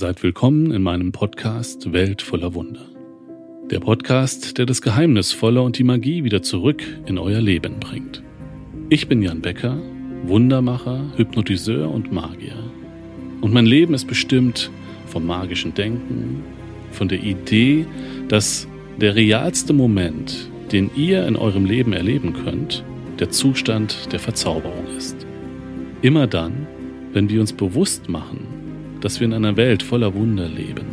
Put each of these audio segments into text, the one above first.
Seid willkommen in meinem Podcast Welt voller Wunder. Der Podcast, der das Geheimnisvolle und die Magie wieder zurück in euer Leben bringt. Ich bin Jan Becker, Wundermacher, Hypnotiseur und Magier. Und mein Leben ist bestimmt vom magischen Denken, von der Idee, dass der realste Moment, den ihr in eurem Leben erleben könnt, der Zustand der Verzauberung ist. Immer dann, wenn wir uns bewusst machen, dass wir in einer Welt voller Wunder leben,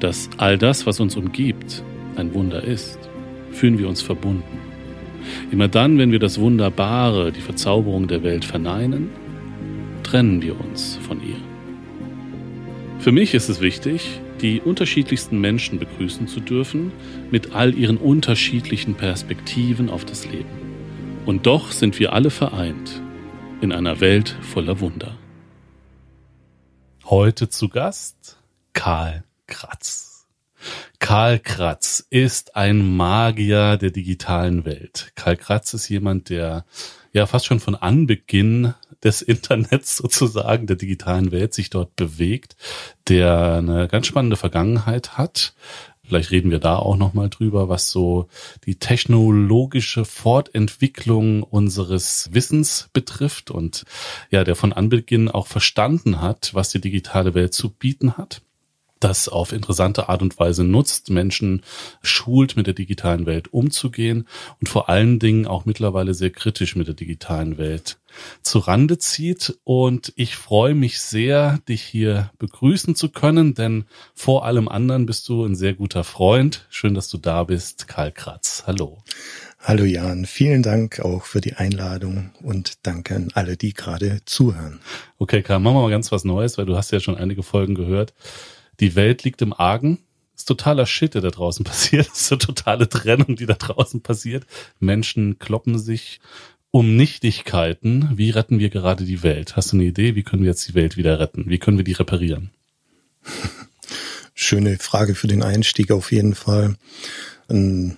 dass all das, was uns umgibt, ein Wunder ist, fühlen wir uns verbunden. Immer dann, wenn wir das Wunderbare, die Verzauberung der Welt verneinen, trennen wir uns von ihr. Für mich ist es wichtig, die unterschiedlichsten Menschen begrüßen zu dürfen, mit all ihren unterschiedlichen Perspektiven auf das Leben. Und doch sind wir alle vereint in einer Welt voller Wunder. Heute zu Gast Karl Kratz. Karl Kratz ist ein Magier der digitalen Welt. Karl Kratz ist jemand, der ja fast schon von Anbeginn des Internets sozusagen, der digitalen Welt sich dort bewegt, der eine ganz spannende Vergangenheit hat, Vielleicht reden wir da auch nochmal drüber, was so die technologische Fortentwicklung unseres Wissens betrifft und ja, der von Anbeginn auch verstanden hat, was die digitale Welt zu bieten hat das auf interessante Art und Weise nutzt, Menschen schult, mit der digitalen Welt umzugehen und vor allen Dingen auch mittlerweile sehr kritisch mit der digitalen Welt zu Rande zieht. Und ich freue mich sehr, dich hier begrüßen zu können, denn vor allem anderen bist du ein sehr guter Freund. Schön, dass du da bist. Karl Kratz, hallo. Hallo Jan, vielen Dank auch für die Einladung und danke an alle, die gerade zuhören. Okay, Karl, machen wir mal ganz was Neues, weil du hast ja schon einige Folgen gehört die Welt liegt im Argen. Ist totaler Shit, der da draußen passiert. Ist eine totale Trennung, die da draußen passiert. Menschen kloppen sich um Nichtigkeiten. Wie retten wir gerade die Welt? Hast du eine Idee? Wie können wir jetzt die Welt wieder retten? Wie können wir die reparieren? Schöne Frage für den Einstieg auf jeden Fall. Ein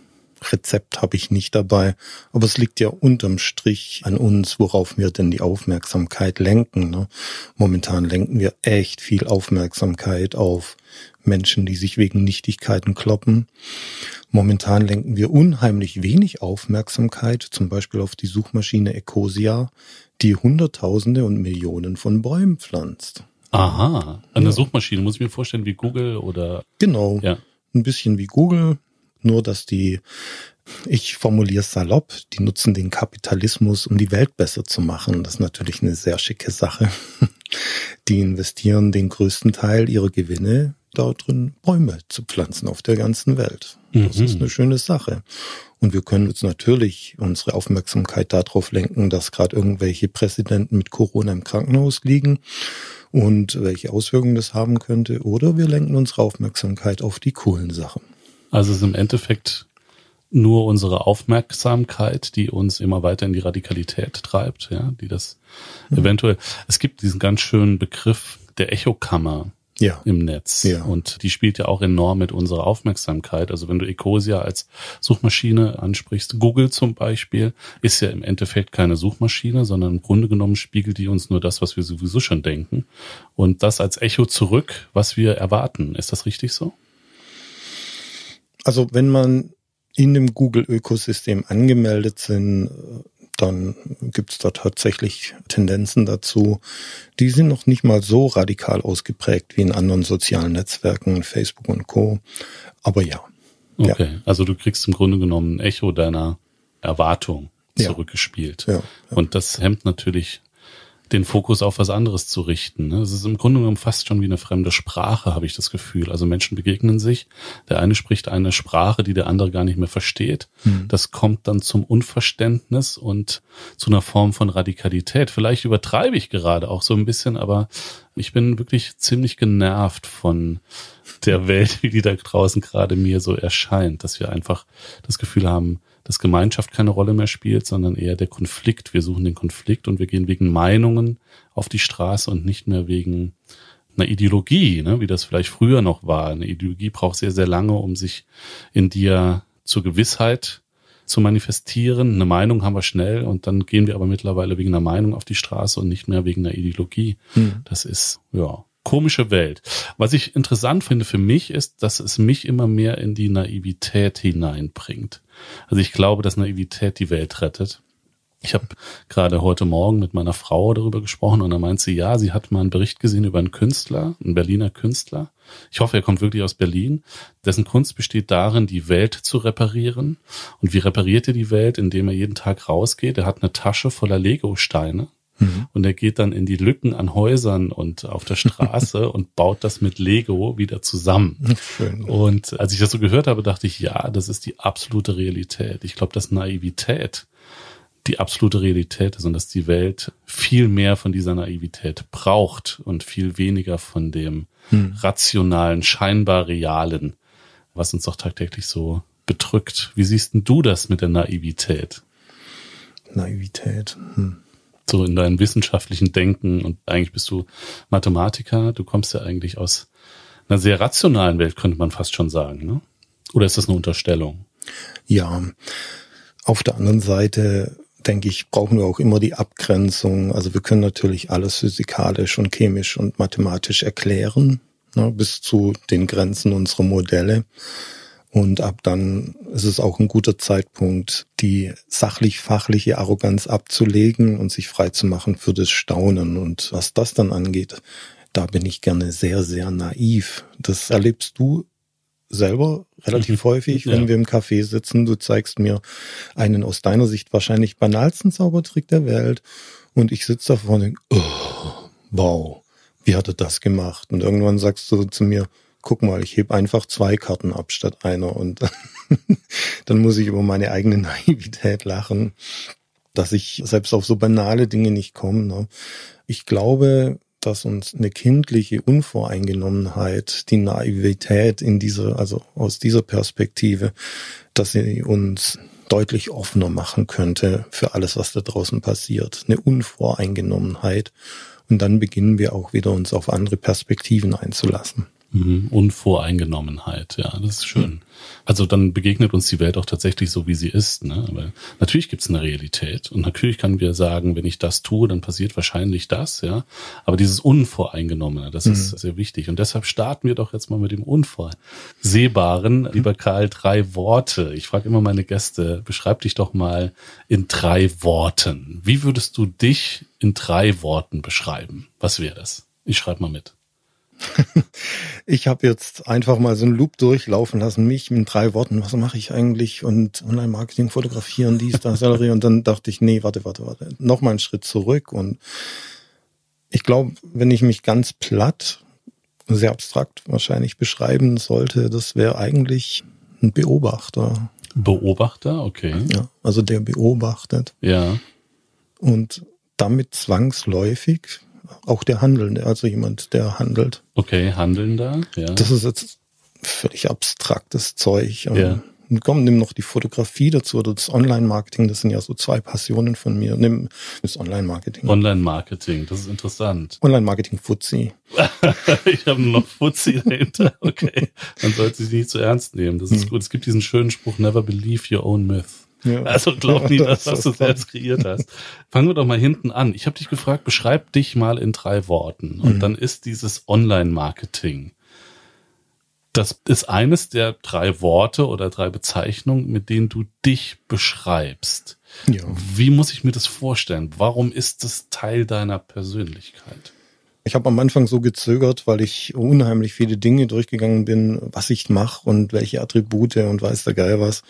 Rezept habe ich nicht dabei, aber es liegt ja unterm Strich an uns, worauf wir denn die Aufmerksamkeit lenken. Ne? Momentan lenken wir echt viel Aufmerksamkeit auf Menschen, die sich wegen Nichtigkeiten kloppen. Momentan lenken wir unheimlich wenig Aufmerksamkeit, zum Beispiel auf die Suchmaschine Ecosia, die Hunderttausende und Millionen von Bäumen pflanzt. Aha, eine ja. Suchmaschine muss ich mir vorstellen wie Google oder. Genau. Ja. Ein bisschen wie Google, nur, dass die, ich formuliere es salopp, die nutzen den Kapitalismus, um die Welt besser zu machen. Das ist natürlich eine sehr schicke Sache. Die investieren den größten Teil ihrer Gewinne darin, Bäume zu pflanzen auf der ganzen Welt. Das mhm. ist eine schöne Sache. Und wir können uns natürlich unsere Aufmerksamkeit darauf lenken, dass gerade irgendwelche Präsidenten mit Corona im Krankenhaus liegen und welche Auswirkungen das haben könnte. Oder wir lenken unsere Aufmerksamkeit auf die coolen Sachen. Also es ist im Endeffekt nur unsere Aufmerksamkeit, die uns immer weiter in die Radikalität treibt, ja, die das mhm. eventuell. Es gibt diesen ganz schönen Begriff der Echokammer ja. im Netz. Ja. Und die spielt ja auch enorm mit unserer Aufmerksamkeit. Also wenn du Ecosia als Suchmaschine ansprichst, Google zum Beispiel, ist ja im Endeffekt keine Suchmaschine, sondern im Grunde genommen spiegelt die uns nur das, was wir sowieso schon denken. Und das als Echo zurück, was wir erwarten. Ist das richtig so? Also wenn man in dem Google-Ökosystem angemeldet sind, dann gibt es da tatsächlich Tendenzen dazu. Die sind noch nicht mal so radikal ausgeprägt wie in anderen sozialen Netzwerken, Facebook und Co. Aber ja. Okay, ja. also du kriegst im Grunde genommen ein Echo deiner Erwartung zurückgespielt. Ja. Ja, und das hemmt natürlich den Fokus auf was anderes zu richten. Ne? Es ist im Grunde genommen fast schon wie eine fremde Sprache, habe ich das Gefühl. Also Menschen begegnen sich, der eine spricht eine Sprache, die der andere gar nicht mehr versteht. Mhm. Das kommt dann zum Unverständnis und zu einer Form von Radikalität. Vielleicht übertreibe ich gerade auch so ein bisschen, aber ich bin wirklich ziemlich genervt von der Welt, wie die da draußen gerade mir so erscheint, dass wir einfach das Gefühl haben, dass Gemeinschaft keine Rolle mehr spielt, sondern eher der Konflikt. Wir suchen den Konflikt und wir gehen wegen Meinungen auf die Straße und nicht mehr wegen einer Ideologie, ne, wie das vielleicht früher noch war. Eine Ideologie braucht sehr, sehr lange, um sich in dir zur Gewissheit zu manifestieren. Eine Meinung haben wir schnell und dann gehen wir aber mittlerweile wegen einer Meinung auf die Straße und nicht mehr wegen einer Ideologie. Hm. Das ist, ja, komische Welt. Was ich interessant finde für mich ist, dass es mich immer mehr in die Naivität hineinbringt. Also ich glaube, dass Naivität die Welt rettet. Ich habe gerade heute Morgen mit meiner Frau darüber gesprochen und da meint sie, ja, sie hat mal einen Bericht gesehen über einen Künstler, einen Berliner Künstler. Ich hoffe, er kommt wirklich aus Berlin. Dessen Kunst besteht darin, die Welt zu reparieren. Und wie repariert er die Welt? Indem er jeden Tag rausgeht. Er hat eine Tasche voller Lego-Steine Mhm. Und er geht dann in die Lücken an Häusern und auf der Straße und baut das mit Lego wieder zusammen. Schön. Und als ich das so gehört habe, dachte ich, ja, das ist die absolute Realität. Ich glaube, dass Naivität die absolute Realität ist und dass die Welt viel mehr von dieser Naivität braucht und viel weniger von dem hm. rationalen, scheinbar realen, was uns doch tagtäglich so bedrückt. Wie siehst denn du das mit der Naivität? Naivität. Hm so in deinem wissenschaftlichen Denken und eigentlich bist du Mathematiker, du kommst ja eigentlich aus einer sehr rationalen Welt, könnte man fast schon sagen, ne? Oder ist das eine Unterstellung? Ja, auf der anderen Seite denke ich, brauchen wir auch immer die Abgrenzung. Also wir können natürlich alles physikalisch und chemisch und mathematisch erklären, ne, bis zu den Grenzen unserer Modelle. Und ab dann ist es auch ein guter Zeitpunkt, die sachlich-fachliche Arroganz abzulegen und sich frei zu machen für das Staunen. Und was das dann angeht, da bin ich gerne sehr, sehr naiv. Das erlebst du selber relativ mhm. häufig, wenn ja. wir im Café sitzen. Du zeigst mir einen aus deiner Sicht wahrscheinlich banalsten Zaubertrick der Welt. Und ich sitze da vorne und denke, oh, wow, wie hat er das gemacht? Und irgendwann sagst du zu mir, guck mal, ich heb einfach zwei Karten ab statt einer und dann muss ich über meine eigene Naivität lachen, dass ich selbst auf so banale Dinge nicht komme. Ne? Ich glaube, dass uns eine kindliche Unvoreingenommenheit, die Naivität in dieser, also aus dieser Perspektive, dass sie uns deutlich offener machen könnte für alles, was da draußen passiert. Eine Unvoreingenommenheit. Und dann beginnen wir auch wieder uns auf andere Perspektiven einzulassen. Mhm. Unvoreingenommenheit, ja, das ist schön. Also dann begegnet uns die Welt auch tatsächlich so, wie sie ist. Ne? Aber natürlich gibt es eine Realität und natürlich können wir sagen, wenn ich das tue, dann passiert wahrscheinlich das, ja. Aber dieses Unvoreingenommene, das mhm. ist sehr wichtig. Und deshalb starten wir doch jetzt mal mit dem Unvorsehbaren. Mhm. Lieber Karl, drei Worte. Ich frage immer meine Gäste, beschreib dich doch mal in drei Worten. Wie würdest du dich in drei Worten beschreiben? Was wäre das? Ich schreibe mal mit. ich habe jetzt einfach mal so einen Loop durchlaufen lassen, mich mit drei Worten, was mache ich eigentlich und Online-Marketing, fotografieren, dies, das, Sellerie und dann dachte ich, nee, warte, warte, warte, noch mal einen Schritt zurück und ich glaube, wenn ich mich ganz platt, sehr abstrakt wahrscheinlich beschreiben sollte, das wäre eigentlich ein Beobachter. Beobachter, okay. Ja, also der beobachtet. Ja. Und damit zwangsläufig auch der Handelnde, also jemand, der handelt. Okay, Handelnder, ja. Das ist jetzt völlig abstraktes Zeug. Ja. Und komm, nimm noch die Fotografie dazu oder das Online-Marketing, das sind ja so zwei Passionen von mir. Nimm das Online-Marketing. Online-Marketing, das ist interessant. Online-Marketing Fuzzi. ich habe nur noch Fuzzi dahinter. Okay, man sollte sich nicht zu ernst nehmen. Das ist hm. gut. Es gibt diesen schönen Spruch, never believe your own myth. Ja. Also glaub nie das, was du selbst kreiert hast. Fangen wir doch mal hinten an. Ich habe dich gefragt, beschreib dich mal in drei Worten. Und mhm. dann ist dieses Online-Marketing. Das ist eines der drei Worte oder drei Bezeichnungen, mit denen du dich beschreibst. Ja. Wie muss ich mir das vorstellen? Warum ist das Teil deiner Persönlichkeit? Ich habe am Anfang so gezögert, weil ich unheimlich viele Dinge durchgegangen bin, was ich mache und welche Attribute und weiß der Geil was.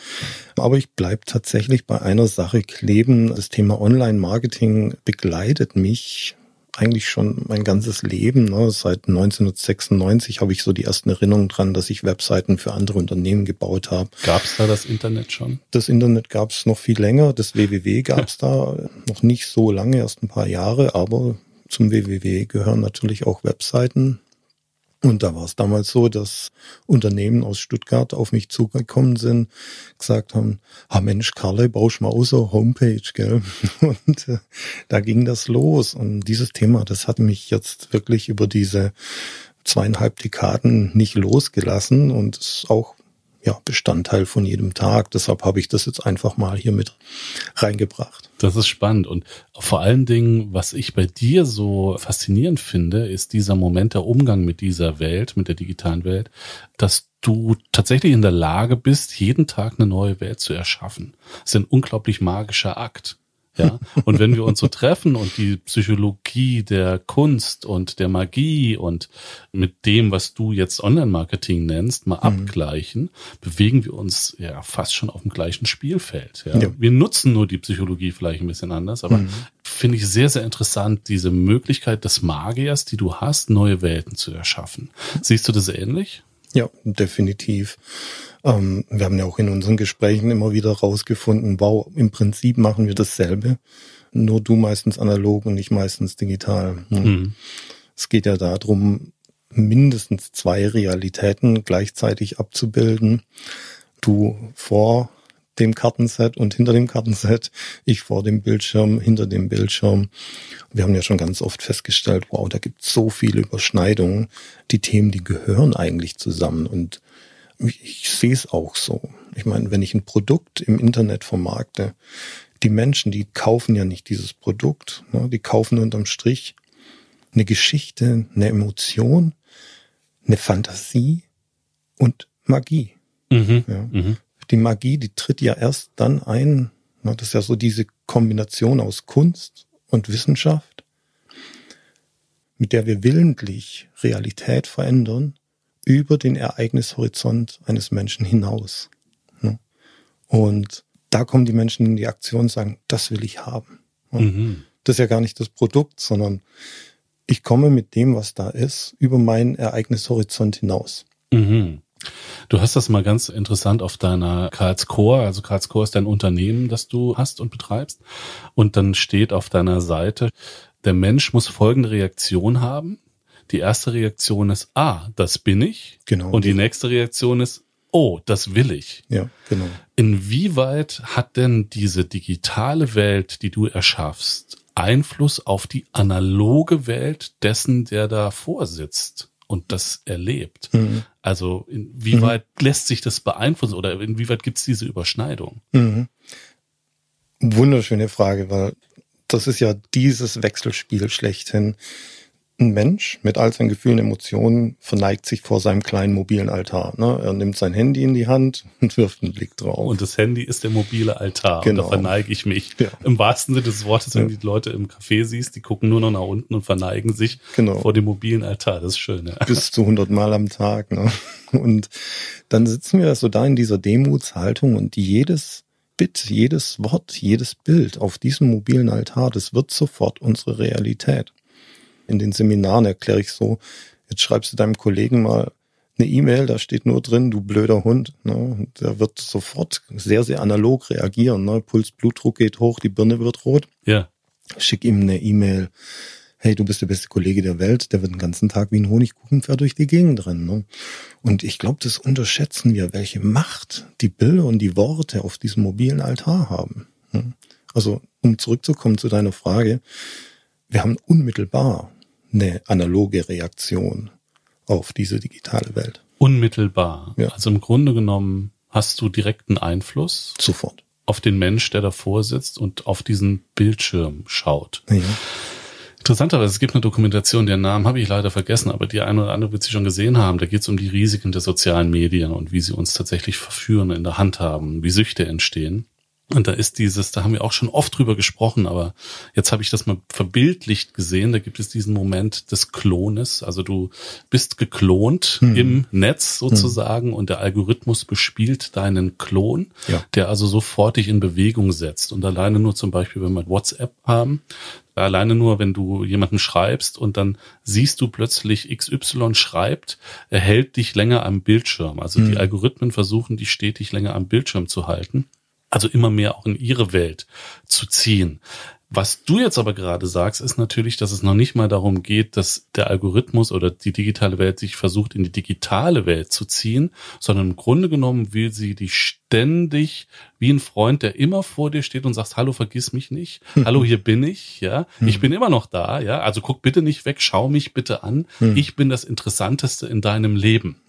Aber ich bleib tatsächlich bei einer Sache kleben. Das Thema Online-Marketing begleitet mich eigentlich schon mein ganzes Leben. Ne? Seit 1996 habe ich so die ersten Erinnerungen dran, dass ich Webseiten für andere Unternehmen gebaut habe. Gab es da das Internet schon? Das Internet gab es noch viel länger. Das WWW gab es da noch nicht so lange, erst ein paar Jahre, aber zum WWW gehören natürlich auch Webseiten. Und da war es damals so, dass Unternehmen aus Stuttgart auf mich zugekommen sind, gesagt haben, ah Mensch, Karle, baust mal aus Homepage, gell? Und äh, da ging das los. Und dieses Thema, das hat mich jetzt wirklich über diese zweieinhalb Dekaden nicht losgelassen und ist auch ja, Bestandteil von jedem Tag. Deshalb habe ich das jetzt einfach mal hier mit reingebracht. Das ist spannend. Und vor allen Dingen, was ich bei dir so faszinierend finde, ist dieser Moment der Umgang mit dieser Welt, mit der digitalen Welt, dass du tatsächlich in der Lage bist, jeden Tag eine neue Welt zu erschaffen. Das ist ein unglaublich magischer Akt. Ja, und wenn wir uns so treffen und die Psychologie der Kunst und der Magie und mit dem, was du jetzt Online-Marketing nennst, mal mhm. abgleichen, bewegen wir uns ja fast schon auf dem gleichen Spielfeld. Ja? ja. Wir nutzen nur die Psychologie vielleicht ein bisschen anders, aber mhm. finde ich sehr, sehr interessant, diese Möglichkeit des Magiers, die du hast, neue Welten zu erschaffen. Siehst du das ähnlich? Ja, definitiv. Ähm, wir haben ja auch in unseren Gesprächen immer wieder rausgefunden, wow, im Prinzip machen wir dasselbe. Nur du meistens analog und ich meistens digital. Hm. Mhm. Es geht ja darum, mindestens zwei Realitäten gleichzeitig abzubilden. Du vor dem Kartenset und hinter dem Kartenset, ich vor dem Bildschirm, hinter dem Bildschirm. Wir haben ja schon ganz oft festgestellt, wow, da gibt es so viele Überschneidungen. Die Themen, die gehören eigentlich zusammen und ich sehe es auch so. Ich meine, wenn ich ein Produkt im Internet vermarkte, die Menschen, die kaufen ja nicht dieses Produkt, ne? die kaufen unterm Strich eine Geschichte, eine Emotion, eine Fantasie und Magie. Mhm, ja. mhm. Die Magie, die tritt ja erst dann ein. Ne? Das ist ja so diese Kombination aus Kunst und Wissenschaft, mit der wir willentlich Realität verändern über den Ereignishorizont eines Menschen hinaus. Ne? Und da kommen die Menschen in die Aktion und sagen, das will ich haben. Mhm. Das ist ja gar nicht das Produkt, sondern ich komme mit dem, was da ist, über meinen Ereignishorizont hinaus. Mhm. Du hast das mal ganz interessant auf deiner Karlscore, also Karlscore ist dein Unternehmen, das du hast und betreibst. Und dann steht auf deiner Seite, der Mensch muss folgende Reaktion haben, die erste Reaktion ist, ah, das bin ich. Genau. Und die nächste Reaktion ist, oh, das will ich. Ja, genau. Inwieweit hat denn diese digitale Welt, die du erschaffst, Einfluss auf die analoge Welt dessen, der da vorsitzt und das erlebt? Mhm. Also inwieweit mhm. lässt sich das beeinflussen oder inwieweit gibt es diese Überschneidung? Mhm. Wunderschöne Frage, weil das ist ja dieses Wechselspiel schlechthin. Ein Mensch mit all seinen Gefühlen, Emotionen verneigt sich vor seinem kleinen mobilen Altar. Ne? Er nimmt sein Handy in die Hand und wirft einen Blick drauf. Und das Handy ist der mobile Altar. Genau. Und da verneige ich mich. Ja. Im wahrsten Sinne des Wortes, wenn ja. die Leute im Café siehst, die gucken nur noch nach unten und verneigen sich genau. vor dem mobilen Altar. Das ist schön. Ja. Bis zu 100 Mal am Tag. Ne? Und dann sitzen wir so da in dieser Demutshaltung und jedes Bit, jedes Wort, jedes Bild auf diesem mobilen Altar, das wird sofort unsere Realität in den Seminaren erkläre ich so, jetzt schreibst du deinem Kollegen mal eine E-Mail, da steht nur drin, du blöder Hund. Ne? Der wird sofort sehr, sehr analog reagieren. Ne? Puls, Blutdruck geht hoch, die Birne wird rot. Ja. Schick ihm eine E-Mail. Hey, du bist der beste Kollege der Welt. Der wird den ganzen Tag wie ein Honigkuchenpferd durch die Gegend rennen. Ne? Und ich glaube, das unterschätzen wir, welche Macht die Bilder und die Worte auf diesem mobilen Altar haben. Ne? Also, um zurückzukommen zu deiner Frage, wir haben unmittelbar eine analoge Reaktion auf diese digitale Welt. Unmittelbar. Ja. Also im Grunde genommen hast du direkten Einfluss. Sofort. Auf den Mensch, der davor sitzt und auf diesen Bildschirm schaut. Ja. Interessanterweise, es gibt eine Dokumentation, den Namen habe ich leider vergessen, aber die eine oder andere wird sie schon gesehen haben. Da geht es um die Risiken der sozialen Medien und wie sie uns tatsächlich verführen, in der Hand haben, wie Süchte entstehen. Und da ist dieses, da haben wir auch schon oft drüber gesprochen, aber jetzt habe ich das mal verbildlicht gesehen. Da gibt es diesen Moment des Klones. Also du bist geklont hm. im Netz sozusagen hm. und der Algorithmus bespielt deinen Klon, ja. der also sofort dich in Bewegung setzt. Und alleine nur zum Beispiel, wenn wir WhatsApp haben, alleine nur, wenn du jemanden schreibst und dann siehst du plötzlich XY schreibt, er hält dich länger am Bildschirm. Also hm. die Algorithmen versuchen, dich stetig länger am Bildschirm zu halten also immer mehr auch in ihre Welt zu ziehen. Was du jetzt aber gerade sagst, ist natürlich, dass es noch nicht mal darum geht, dass der Algorithmus oder die digitale Welt sich versucht, in die digitale Welt zu ziehen, sondern im Grunde genommen will sie dich ständig wie ein Freund, der immer vor dir steht und sagt, hallo, vergiss mich nicht. Hallo, hier bin ich, ja. Ich hm. bin immer noch da, ja. Also guck bitte nicht weg, schau mich bitte an. Hm. Ich bin das Interessanteste in deinem Leben.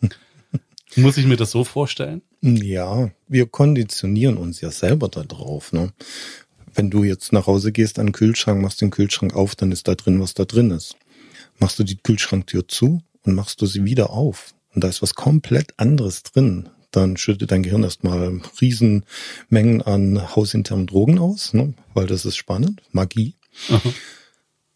Muss ich mir das so vorstellen? Ja, wir konditionieren uns ja selber darauf. Ne? Wenn du jetzt nach Hause gehst an den Kühlschrank, machst den Kühlschrank auf, dann ist da drin, was da drin ist. Machst du die Kühlschranktür zu und machst du sie wieder auf und da ist was komplett anderes drin, dann schüttet dein Gehirn erstmal Riesenmengen an hausinternen Drogen aus, ne? weil das ist spannend, Magie. Aha.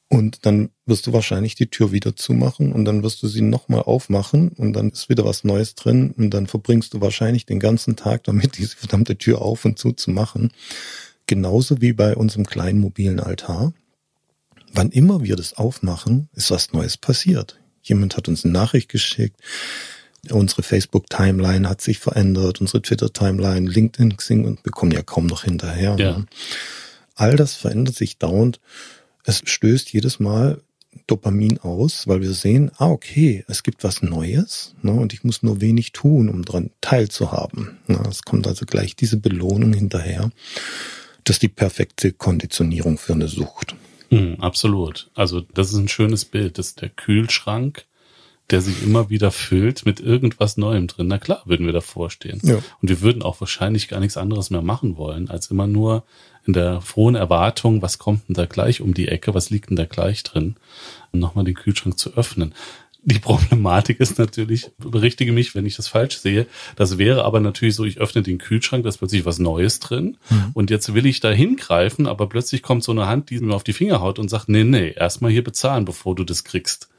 Und dann wirst du wahrscheinlich die Tür wieder zumachen und dann wirst du sie nochmal aufmachen und dann ist wieder was Neues drin und dann verbringst du wahrscheinlich den ganzen Tag damit, diese verdammte Tür auf und zu zu machen. Genauso wie bei unserem kleinen mobilen Altar. Wann immer wir das aufmachen, ist was Neues passiert. Jemand hat uns eine Nachricht geschickt. Unsere Facebook-Timeline hat sich verändert, unsere Twitter-Timeline, LinkedIn, Xing und wir kommen ja kaum noch hinterher. Ja. Ne? All das verändert sich dauernd es stößt jedes Mal Dopamin aus, weil wir sehen, ah, okay, es gibt was Neues ne, und ich muss nur wenig tun, um daran teilzuhaben. Ne, es kommt also gleich diese Belohnung hinterher. Das ist die perfekte Konditionierung für eine Sucht. Mm, absolut. Also das ist ein schönes Bild. Das ist der Kühlschrank, der sich immer wieder füllt mit irgendwas Neuem drin. Na klar, würden wir davor stehen. Ja. Und wir würden auch wahrscheinlich gar nichts anderes mehr machen wollen, als immer nur in der frohen Erwartung, was kommt denn da gleich um die Ecke, was liegt denn da gleich drin, nochmal den Kühlschrank zu öffnen. Die Problematik ist natürlich, berichtige mich, wenn ich das falsch sehe, das wäre aber natürlich so, ich öffne den Kühlschrank, da ist plötzlich was Neues drin mhm. und jetzt will ich da hingreifen, aber plötzlich kommt so eine Hand, die mir auf die Finger haut und sagt, nee, nee, erstmal hier bezahlen, bevor du das kriegst.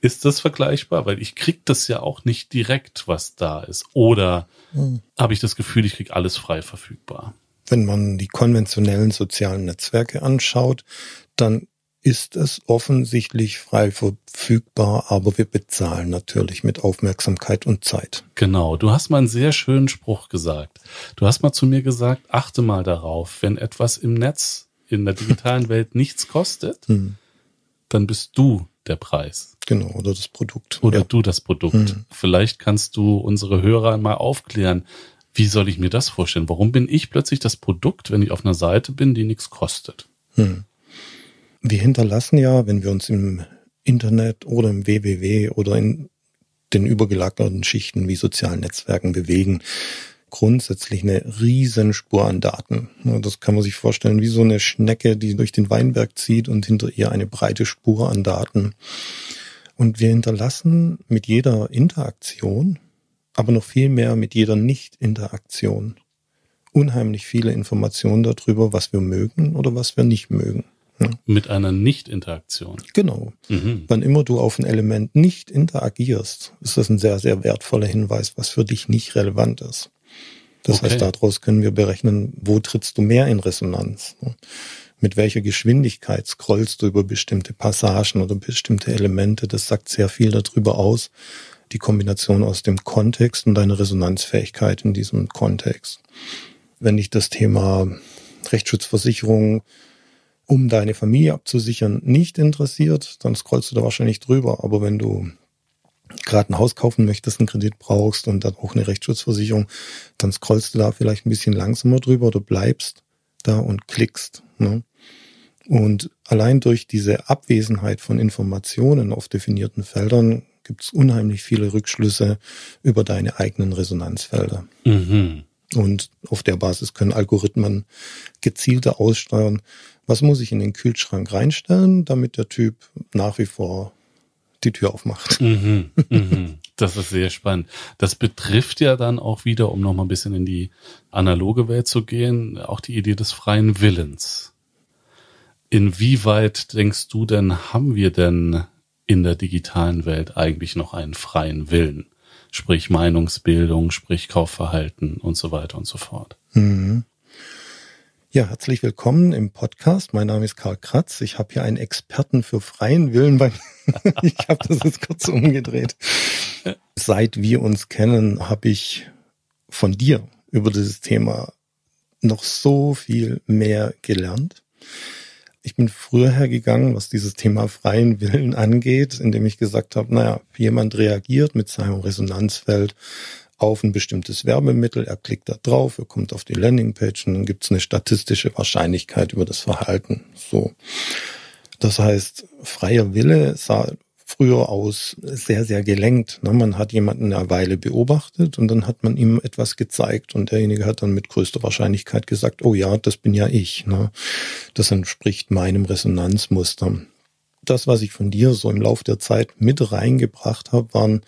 Ist das vergleichbar? Weil ich krieg das ja auch nicht direkt, was da ist. Oder mhm. habe ich das Gefühl, ich krieg alles frei verfügbar? Wenn man die konventionellen sozialen Netzwerke anschaut, dann ist es offensichtlich frei verfügbar, aber wir bezahlen natürlich mit Aufmerksamkeit und Zeit. Genau, du hast mal einen sehr schönen Spruch gesagt. Du hast mal zu mir gesagt, achte mal darauf, wenn etwas im Netz, in der digitalen Welt nichts kostet, hm. dann bist du der Preis. Genau, oder das Produkt. Oder ja. du das Produkt. Hm. Vielleicht kannst du unsere Hörer mal aufklären, wie soll ich mir das vorstellen? Warum bin ich plötzlich das Produkt, wenn ich auf einer Seite bin, die nichts kostet? Hm. Wir hinterlassen ja, wenn wir uns im Internet oder im WWW oder in den übergelagerten Schichten wie sozialen Netzwerken bewegen, grundsätzlich eine riesen Spur an Daten. Das kann man sich vorstellen wie so eine Schnecke, die durch den Weinberg zieht und hinter ihr eine breite Spur an Daten. Und wir hinterlassen mit jeder Interaktion aber noch viel mehr mit jeder Nicht-Interaktion. Unheimlich viele Informationen darüber, was wir mögen oder was wir nicht mögen. Ja. Mit einer Nicht-Interaktion. Genau. Mhm. Wann immer du auf ein Element nicht interagierst, ist das ein sehr, sehr wertvoller Hinweis, was für dich nicht relevant ist. Das okay. heißt, daraus können wir berechnen, wo trittst du mehr in Resonanz? Mit welcher Geschwindigkeit scrollst du über bestimmte Passagen oder bestimmte Elemente? Das sagt sehr viel darüber aus, die Kombination aus dem Kontext und deine Resonanzfähigkeit in diesem Kontext. Wenn dich das Thema Rechtsschutzversicherung, um deine Familie abzusichern, nicht interessiert, dann scrollst du da wahrscheinlich drüber. Aber wenn du gerade ein Haus kaufen möchtest, einen Kredit brauchst und dann auch eine Rechtsschutzversicherung, dann scrollst du da vielleicht ein bisschen langsamer drüber oder bleibst da und klickst. Ne? Und allein durch diese Abwesenheit von Informationen auf definierten Feldern gibt es unheimlich viele Rückschlüsse über deine eigenen Resonanzfelder. Mhm. Und auf der Basis können Algorithmen gezielter aussteuern, was muss ich in den Kühlschrank reinstellen, damit der Typ nach wie vor die Tür aufmacht. Mhm, mhm. Das ist sehr spannend. Das betrifft ja dann auch wieder, um nochmal ein bisschen in die analoge Welt zu gehen, auch die Idee des freien Willens. Inwieweit denkst du denn, haben wir denn in der digitalen Welt eigentlich noch einen freien Willen. Sprich Meinungsbildung, sprich Kaufverhalten und so weiter und so fort. Mhm. Ja, herzlich willkommen im Podcast. Mein Name ist Karl Kratz. Ich habe hier einen Experten für freien Willen bei Ich habe das jetzt kurz umgedreht. Seit wir uns kennen, habe ich von dir über dieses Thema noch so viel mehr gelernt. Ich bin früher hergegangen, was dieses Thema freien Willen angeht, indem ich gesagt habe, naja, jemand reagiert mit seinem Resonanzfeld auf ein bestimmtes Werbemittel, er klickt da drauf, er kommt auf die Landingpage und dann gibt es eine statistische Wahrscheinlichkeit über das Verhalten. So. Das heißt, freier Wille sah früher aus sehr, sehr gelenkt. Ne? Man hat jemanden eine Weile beobachtet und dann hat man ihm etwas gezeigt und derjenige hat dann mit größter Wahrscheinlichkeit gesagt, oh ja, das bin ja ich. Ne? Das entspricht meinem Resonanzmuster. Das, was ich von dir so im Laufe der Zeit mit reingebracht habe, waren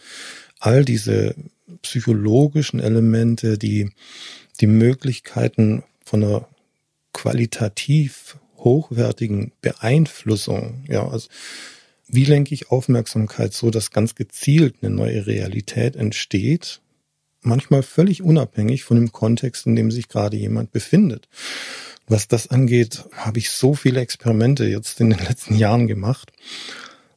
all diese psychologischen Elemente, die die Möglichkeiten von einer qualitativ hochwertigen Beeinflussung, ja, also wie lenke ich Aufmerksamkeit so, dass ganz gezielt eine neue Realität entsteht, manchmal völlig unabhängig von dem Kontext, in dem sich gerade jemand befindet. Was das angeht, habe ich so viele Experimente jetzt in den letzten Jahren gemacht.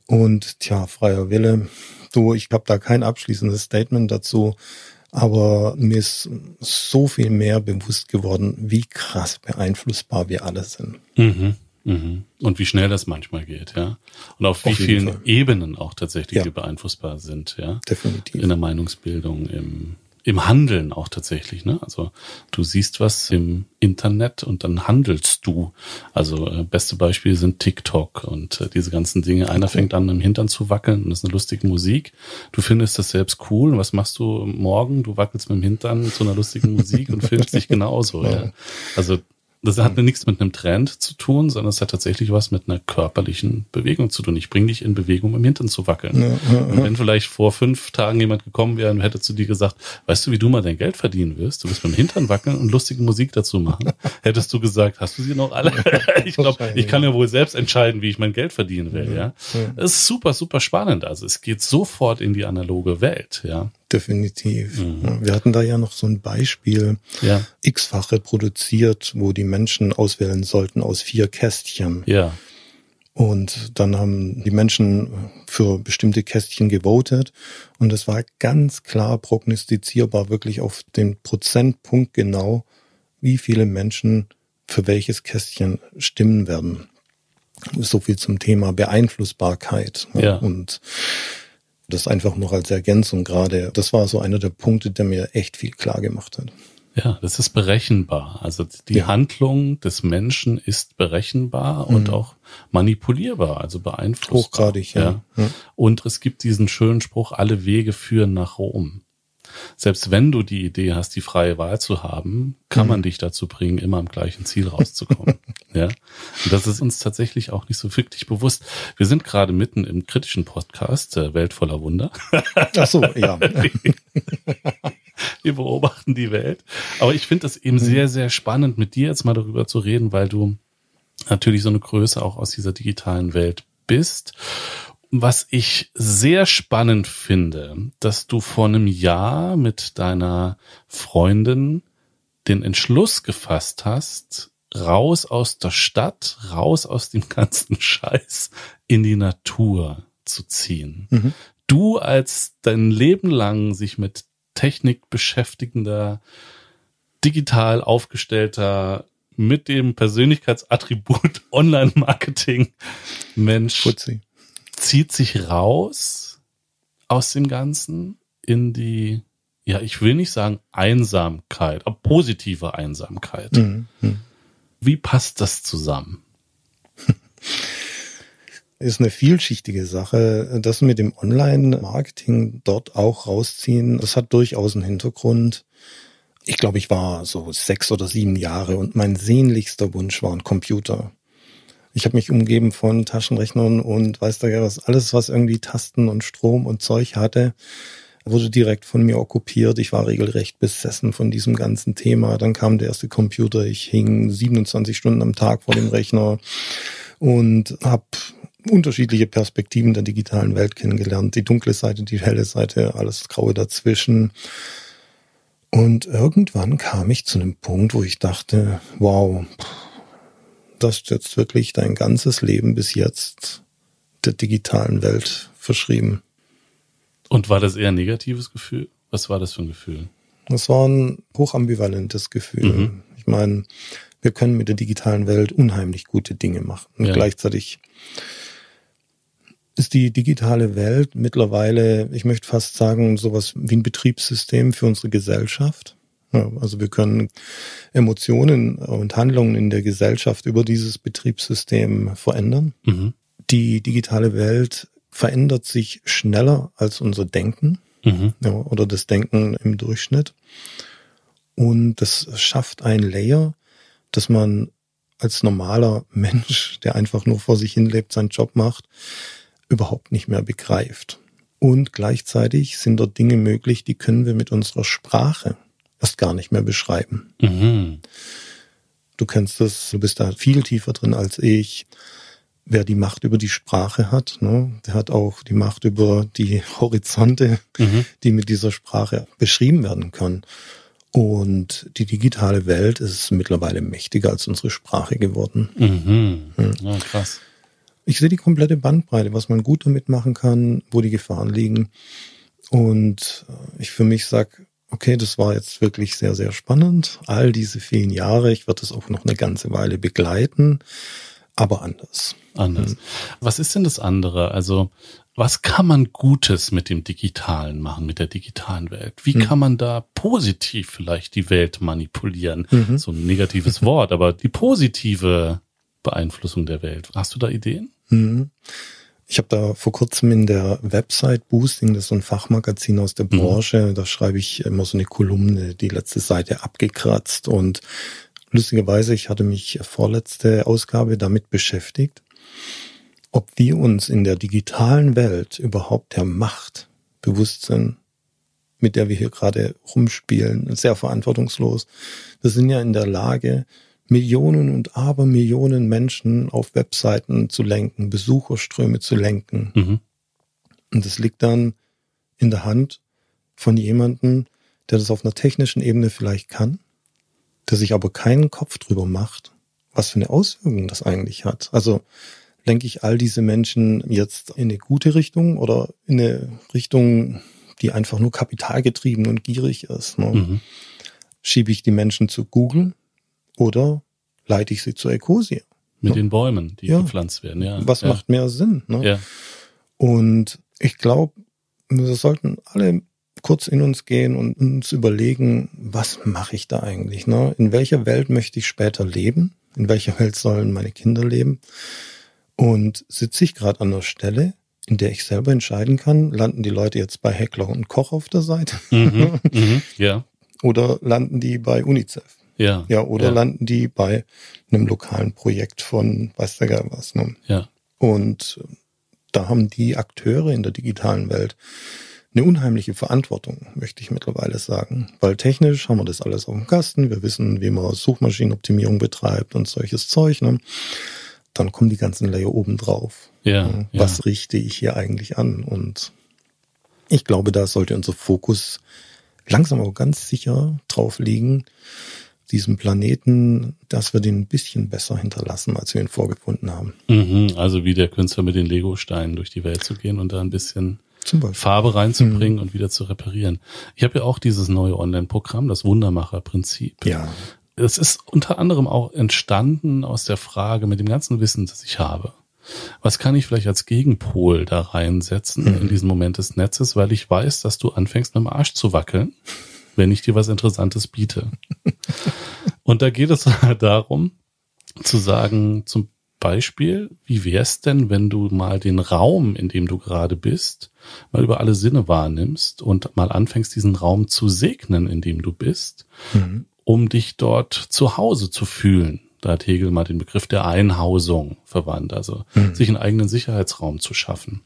Und tja, freier Wille, du, ich habe da kein abschließendes Statement dazu. Aber mir ist so viel mehr bewusst geworden, wie krass beeinflussbar wir alle sind. Mhm. Mhm. Und wie schnell das manchmal geht, ja. Und auf, auf wie vielen Fall. Ebenen auch tatsächlich ja. wir beeinflussbar sind, ja. Definitiv. In der Meinungsbildung, im im Handeln auch tatsächlich. Ne? Also du siehst was im Internet und dann handelst du. Also äh, beste Beispiele sind TikTok und äh, diese ganzen Dinge. Einer fängt an, im Hintern zu wackeln und das ist eine lustige Musik. Du findest das selbst cool. Und was machst du morgen? Du wackelst mit dem Hintern zu einer lustigen Musik und filmst dich genauso. Ja. Also das hat nichts mit einem Trend zu tun, sondern es hat tatsächlich was mit einer körperlichen Bewegung zu tun. Ich bringe dich in Bewegung, im Hintern zu wackeln. Ja, ja, und wenn vielleicht vor fünf Tagen jemand gekommen wäre und hätte zu dir gesagt, weißt du, wie du mal dein Geld verdienen wirst? Du wirst beim Hintern wackeln und lustige Musik dazu machen. Hättest du gesagt, hast du sie noch alle? ich glaube, ich kann ja wohl selbst entscheiden, wie ich mein Geld verdienen will. Ja, Das ist super, super spannend. Also es geht sofort in die analoge Welt. Ja. Definitiv. Mhm. Wir hatten da ja noch so ein Beispiel, ja. x-fach reproduziert, wo die Menschen auswählen sollten aus vier Kästchen. Ja. Und dann haben die Menschen für bestimmte Kästchen gewotet und es war ganz klar prognostizierbar, wirklich auf den Prozentpunkt genau, wie viele Menschen für welches Kästchen stimmen werden. So viel zum Thema Beeinflussbarkeit. Ja. Und das einfach noch als Ergänzung gerade. Das war so einer der Punkte, der mir echt viel klar gemacht hat. Ja, das ist berechenbar. Also die ja. Handlung des Menschen ist berechenbar mhm. und auch manipulierbar, also beeinflussbar. Hochgradig, ja. ja. ja. Und es gibt diesen schönen Spruch, alle Wege führen nach Rom selbst wenn du die Idee hast, die freie Wahl zu haben, kann mhm. man dich dazu bringen, immer am gleichen Ziel rauszukommen. ja. Und das ist uns tatsächlich auch nicht so wirklich bewusst. Wir sind gerade mitten im kritischen Podcast, äh, Welt voller Wunder. Ach so, ja. Wir beobachten die Welt. Aber ich finde es eben mhm. sehr, sehr spannend, mit dir jetzt mal darüber zu reden, weil du natürlich so eine Größe auch aus dieser digitalen Welt bist was ich sehr spannend finde, dass du vor einem Jahr mit deiner Freundin den Entschluss gefasst hast, raus aus der Stadt, raus aus dem ganzen Scheiß in die Natur zu ziehen. Mhm. Du als dein Leben lang sich mit Technik beschäftigender, digital aufgestellter, mit dem Persönlichkeitsattribut Online-Marketing Mensch. Fuzzi zieht sich raus aus dem Ganzen in die, ja, ich will nicht sagen Einsamkeit, aber positive Einsamkeit. Mhm. Wie passt das zusammen? Ist eine vielschichtige Sache. Das mit dem Online-Marketing dort auch rausziehen, das hat durchaus einen Hintergrund. Ich glaube, ich war so sechs oder sieben Jahre und mein sehnlichster Wunsch war ein Computer. Ich habe mich umgeben von Taschenrechnern und weiß da ja was, alles, was irgendwie Tasten und Strom und Zeug hatte, wurde direkt von mir okkupiert. Ich war regelrecht besessen von diesem ganzen Thema. Dann kam der erste Computer. Ich hing 27 Stunden am Tag vor dem Rechner und habe unterschiedliche Perspektiven der digitalen Welt kennengelernt. Die dunkle Seite, die helle Seite, alles Graue dazwischen. Und irgendwann kam ich zu einem Punkt, wo ich dachte, wow, hast jetzt wirklich dein ganzes Leben bis jetzt der digitalen Welt verschrieben. Und war das eher ein negatives Gefühl? Was war das für ein Gefühl? Das war ein hochambivalentes Gefühl. Mhm. Ich meine, wir können mit der digitalen Welt unheimlich gute Dinge machen. Und ja. gleichzeitig ist die digitale Welt mittlerweile, ich möchte fast sagen, sowas wie ein Betriebssystem für unsere Gesellschaft. Ja, also wir können Emotionen und Handlungen in der Gesellschaft über dieses Betriebssystem verändern. Mhm. Die digitale Welt verändert sich schneller als unser Denken mhm. ja, oder das Denken im Durchschnitt. Und das schafft ein Layer, dass man als normaler Mensch, der einfach nur vor sich hin lebt, seinen Job macht, überhaupt nicht mehr begreift. Und gleichzeitig sind dort Dinge möglich, die können wir mit unserer Sprache erst gar nicht mehr beschreiben. Mhm. Du kennst das, du bist da viel tiefer drin als ich. Wer die Macht über die Sprache hat, ne, der hat auch die Macht über die Horizonte, mhm. die mit dieser Sprache beschrieben werden können. Und die digitale Welt ist mittlerweile mächtiger als unsere Sprache geworden. Mhm. Hm. Ja, krass. Ich sehe die komplette Bandbreite, was man gut damit machen kann, wo die Gefahren liegen. Und ich für mich sag, okay, das war jetzt wirklich sehr, sehr spannend. All diese vielen Jahre, ich werde das auch noch eine ganze Weile begleiten, aber anders. Anders. Hm. Was ist denn das andere? Also, was kann man Gutes mit dem Digitalen machen, mit der digitalen Welt? Wie hm. kann man da positiv vielleicht die Welt manipulieren? Mhm. So ein negatives Wort, aber die positive Beeinflussung der Welt. Hast du da Ideen? Ich habe da vor kurzem in der Website Boosting, das ist so ein Fachmagazin aus der mhm. Branche, mhm. da schreibe ich immer so eine Kolumne, die letzte Seite abgekratzt und lustigerweise, ich hatte mich vorletzte Ausgabe damit beschäftigt, ob wir uns in der digitalen Welt überhaupt der Macht bewusst sind, mit der wir hier gerade rumspielen, sehr verantwortungslos. Wir sind ja in der Lage, Millionen und Abermillionen Menschen auf Webseiten zu lenken, Besucherströme zu lenken. Mhm. Und das liegt dann in der Hand von jemandem, der das auf einer technischen Ebene vielleicht kann, der sich aber keinen Kopf drüber macht, was für eine Auswirkung das eigentlich hat. Also lenke ich all diese Menschen jetzt in eine gute Richtung oder in eine Richtung, die einfach nur kapitalgetrieben und gierig ist. Ne? Mhm. Schiebe ich die Menschen zu Google, oder leite ich sie zur Ecosia? Mit ja. den Bäumen, die ja. gepflanzt werden, ja. Was ja. macht mehr Sinn? Ne? Ja. Und ich glaube, wir sollten alle kurz in uns gehen und uns überlegen, was mache ich da eigentlich? Ne? In welcher Welt möchte ich später leben? In welcher Welt sollen meine Kinder leben? Und sitze ich gerade an der Stelle, in der ich selber entscheiden kann, landen die Leute jetzt bei Heckler und Koch auf der Seite? Mhm, mhm, ja. Oder landen die bei UNICEF? Ja. Ja, oder ja. landen die bei einem lokalen Projekt von weiß der Geil was. Ne? Ja. Und da haben die Akteure in der digitalen Welt eine unheimliche Verantwortung, möchte ich mittlerweile sagen. Weil technisch haben wir das alles auf dem Kasten. Wir wissen, wie man Suchmaschinenoptimierung betreibt und solches Zeug. Ne? Dann kommen die ganzen Layer oben drauf. Ja, ne? Was ja. richte ich hier eigentlich an? Und ich glaube, da sollte unser Fokus langsam aber ganz sicher drauf liegen, diesem Planeten, dass wir den ein bisschen besser hinterlassen, als wir ihn vorgefunden haben. Mhm, also wie der Künstler mit den Lego-Steinen durch die Welt zu gehen und da ein bisschen Farbe reinzubringen mhm. und wieder zu reparieren. Ich habe ja auch dieses neue Online-Programm, das Wundermacher-Prinzip. Ja. Es ist unter anderem auch entstanden aus der Frage mit dem ganzen Wissen, das ich habe. Was kann ich vielleicht als Gegenpol da reinsetzen mhm. in diesen Moment des Netzes, weil ich weiß, dass du anfängst mit dem Arsch zu wackeln wenn ich dir was Interessantes biete. Und da geht es halt darum, zu sagen, zum Beispiel, wie wär's denn, wenn du mal den Raum, in dem du gerade bist, mal über alle Sinne wahrnimmst und mal anfängst, diesen Raum zu segnen, in dem du bist, mhm. um dich dort zu Hause zu fühlen. Da hat Hegel mal den Begriff der Einhausung verwandt, also mhm. sich einen eigenen Sicherheitsraum zu schaffen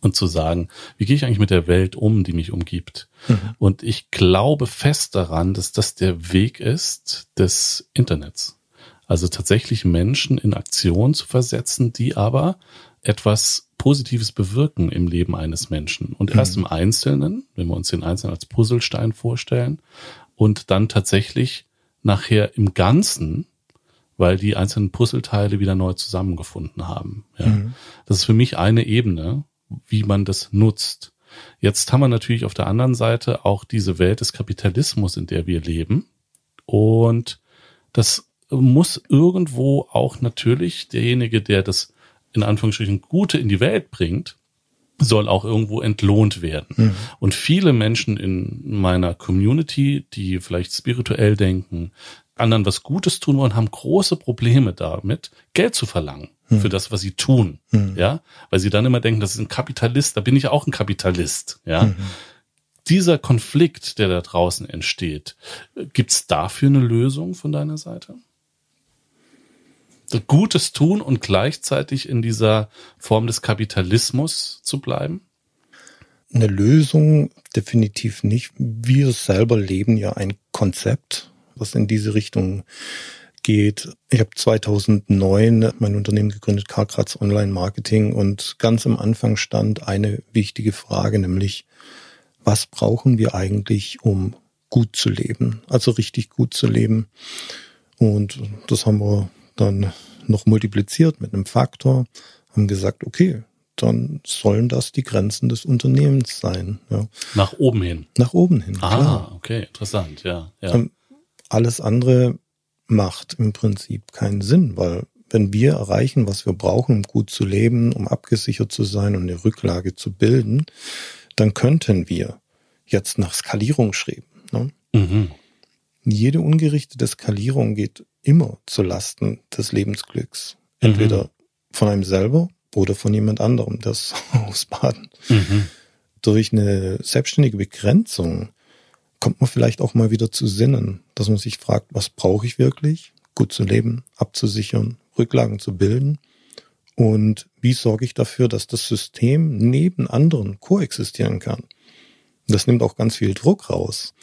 und zu sagen, wie gehe ich eigentlich mit der Welt um, die mich umgibt? Mhm. Und ich glaube fest daran, dass das der Weg ist des Internets. Also tatsächlich Menschen in Aktion zu versetzen, die aber etwas Positives bewirken im Leben eines Menschen. Und mhm. erst im Einzelnen, wenn wir uns den Einzelnen als Puzzlestein vorstellen, und dann tatsächlich nachher im Ganzen, weil die einzelnen Puzzleteile wieder neu zusammengefunden haben. Ja. Mhm. Das ist für mich eine Ebene, wie man das nutzt. Jetzt haben wir natürlich auf der anderen Seite auch diese Welt des Kapitalismus, in der wir leben. Und das muss irgendwo auch natürlich derjenige, der das in Anführungsstrichen Gute in die Welt bringt, soll auch irgendwo entlohnt werden. Mhm. Und viele Menschen in meiner Community, die vielleicht spirituell denken, anderen was Gutes tun wollen, haben große Probleme damit, Geld zu verlangen hm. für das, was sie tun. Hm. Ja, weil sie dann immer denken, das ist ein Kapitalist, da bin ich auch ein Kapitalist. Ja. Hm. Dieser Konflikt, der da draußen entsteht, gibt's dafür eine Lösung von deiner Seite? Gutes tun und gleichzeitig in dieser Form des Kapitalismus zu bleiben? Eine Lösung definitiv nicht. Wir selber leben ja ein Konzept, was in diese Richtung geht. Ich habe 2009 mein Unternehmen gegründet, Karkratz Online Marketing, und ganz am Anfang stand eine wichtige Frage, nämlich, was brauchen wir eigentlich, um gut zu leben, also richtig gut zu leben? Und das haben wir dann noch multipliziert mit einem Faktor, haben gesagt, okay, dann sollen das die Grenzen des Unternehmens sein. Ja. Nach oben hin. Nach oben hin. Ah, klar. okay, interessant, ja. ja. Alles andere macht im Prinzip keinen Sinn, weil wenn wir erreichen, was wir brauchen, um gut zu leben, um abgesichert zu sein und eine Rücklage zu bilden, dann könnten wir jetzt nach Skalierung schreiben. Ne? Mhm. Jede ungerichtete Skalierung geht immer zu Lasten des Lebensglücks. Entweder mhm. von einem selber oder von jemand anderem, das ausbaden. Mhm. Durch eine selbstständige Begrenzung kommt man vielleicht auch mal wieder zu Sinnen, dass man sich fragt, was brauche ich wirklich? Gut zu leben, abzusichern, Rücklagen zu bilden. Und wie sorge ich dafür, dass das System neben anderen koexistieren kann? Das nimmt auch ganz viel Druck raus.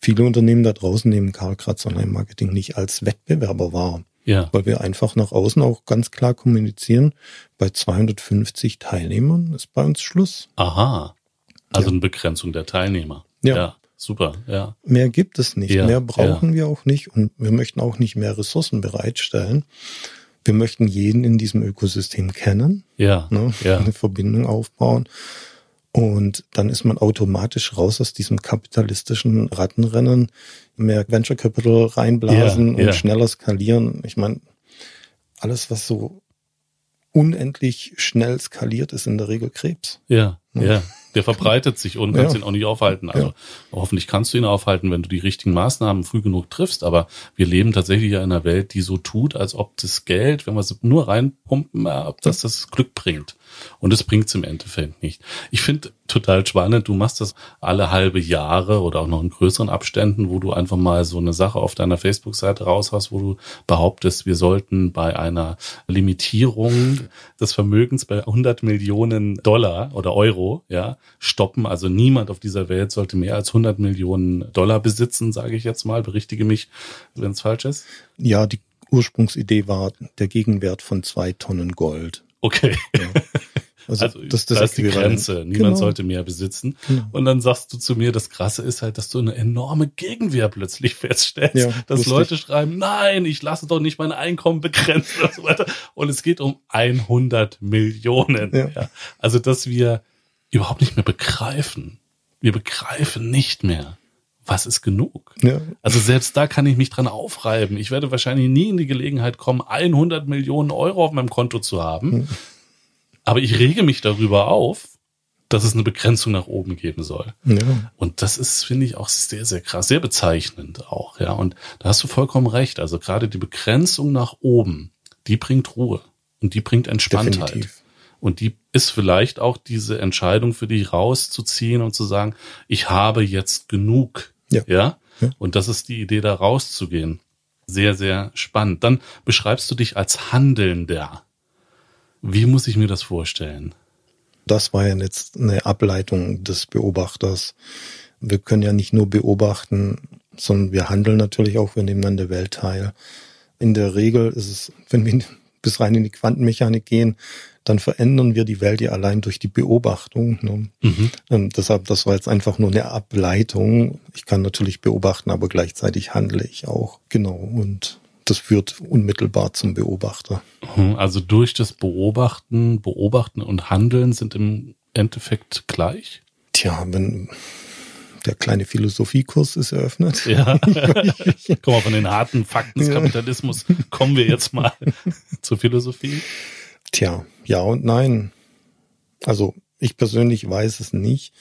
Viele Unternehmen da draußen nehmen Karl Kratz Online-Marketing nicht als Wettbewerber wahr. Ja. Weil wir einfach nach außen auch ganz klar kommunizieren, bei 250 Teilnehmern ist bei uns Schluss. Aha. Also ja. eine Begrenzung der Teilnehmer. Ja. ja. Super, ja. Mehr gibt es nicht. Ja, mehr brauchen ja. wir auch nicht und wir möchten auch nicht mehr Ressourcen bereitstellen. Wir möchten jeden in diesem Ökosystem kennen, ja, ne, ja. eine Verbindung aufbauen. Und dann ist man automatisch raus aus diesem kapitalistischen Rattenrennen, mehr Venture Capital reinblasen ja, und schneller skalieren. Ich meine, alles, was so unendlich schnell skaliert, ist in der Regel Krebs. Ja, ja. Der verbreitet sich und kannst ja. ihn auch nicht aufhalten. Also ja. hoffentlich kannst du ihn aufhalten, wenn du die richtigen Maßnahmen früh genug triffst. Aber wir leben tatsächlich ja in einer Welt, die so tut, als ob das Geld, wenn wir es nur reinpumpen, ob das das Glück bringt. Und es bringt es im Endeffekt nicht. Ich finde total spannend, du machst das alle halbe Jahre oder auch noch in größeren Abständen, wo du einfach mal so eine Sache auf deiner Facebook-Seite raushaust, wo du behauptest, wir sollten bei einer Limitierung des Vermögens bei 100 Millionen Dollar oder Euro, ja, stoppen. Also niemand auf dieser Welt sollte mehr als 100 Millionen Dollar besitzen, sage ich jetzt mal. Berichtige mich, wenn es falsch ist. Ja, die Ursprungsidee war der Gegenwert von zwei Tonnen Gold. Okay. Ja. Also, also das, das, das ist die Grenze. Niemand genau. sollte mehr besitzen. Genau. Und dann sagst du zu mir, das Krasse ist halt, dass du eine enorme Gegenwehr plötzlich feststellst, ja, dass lustig. Leute schreiben, nein, ich lasse doch nicht mein Einkommen begrenzen und so weiter. Und es geht um 100 Millionen. Ja. ja. Also, dass wir überhaupt nicht mehr begreifen. Wir begreifen nicht mehr, was ist genug? Ja. Also selbst da kann ich mich dran aufreiben. Ich werde wahrscheinlich nie in die Gelegenheit kommen, 100 Millionen Euro auf meinem Konto zu haben. Hm. Aber ich rege mich darüber auf, dass es eine Begrenzung nach oben geben soll. Ja. Und das ist, finde ich, auch sehr, sehr krass, sehr bezeichnend auch, ja. Und da hast du vollkommen recht. Also gerade die Begrenzung nach oben, die bringt Ruhe und die bringt Entspanntheit. Definitiv. Und die ist vielleicht auch diese Entscheidung für dich rauszuziehen und zu sagen, ich habe jetzt genug. Ja. ja? ja. Und das ist die Idee, da rauszugehen. Sehr, sehr spannend. Dann beschreibst du dich als Handelnder. Wie muss ich mir das vorstellen? Das war ja jetzt eine Ableitung des Beobachters. Wir können ja nicht nur beobachten, sondern wir handeln natürlich auch, wir nehmen an der Welt teil. In der Regel ist es, wenn wir bis rein in die Quantenmechanik gehen, dann verändern wir die Welt ja allein durch die Beobachtung. Ne? Mhm. Ähm, deshalb, das war jetzt einfach nur eine Ableitung. Ich kann natürlich beobachten, aber gleichzeitig handle ich auch. Genau. Und das führt unmittelbar zum Beobachter. Mhm. Also durch das Beobachten, Beobachten und Handeln sind im Endeffekt gleich? Tja, wenn der kleine Philosophiekurs ist eröffnet. Ja. Komm mal, von den harten Fakten des Kapitalismus kommen wir jetzt mal zur Philosophie. Tja, ja und nein. Also ich persönlich weiß es nicht.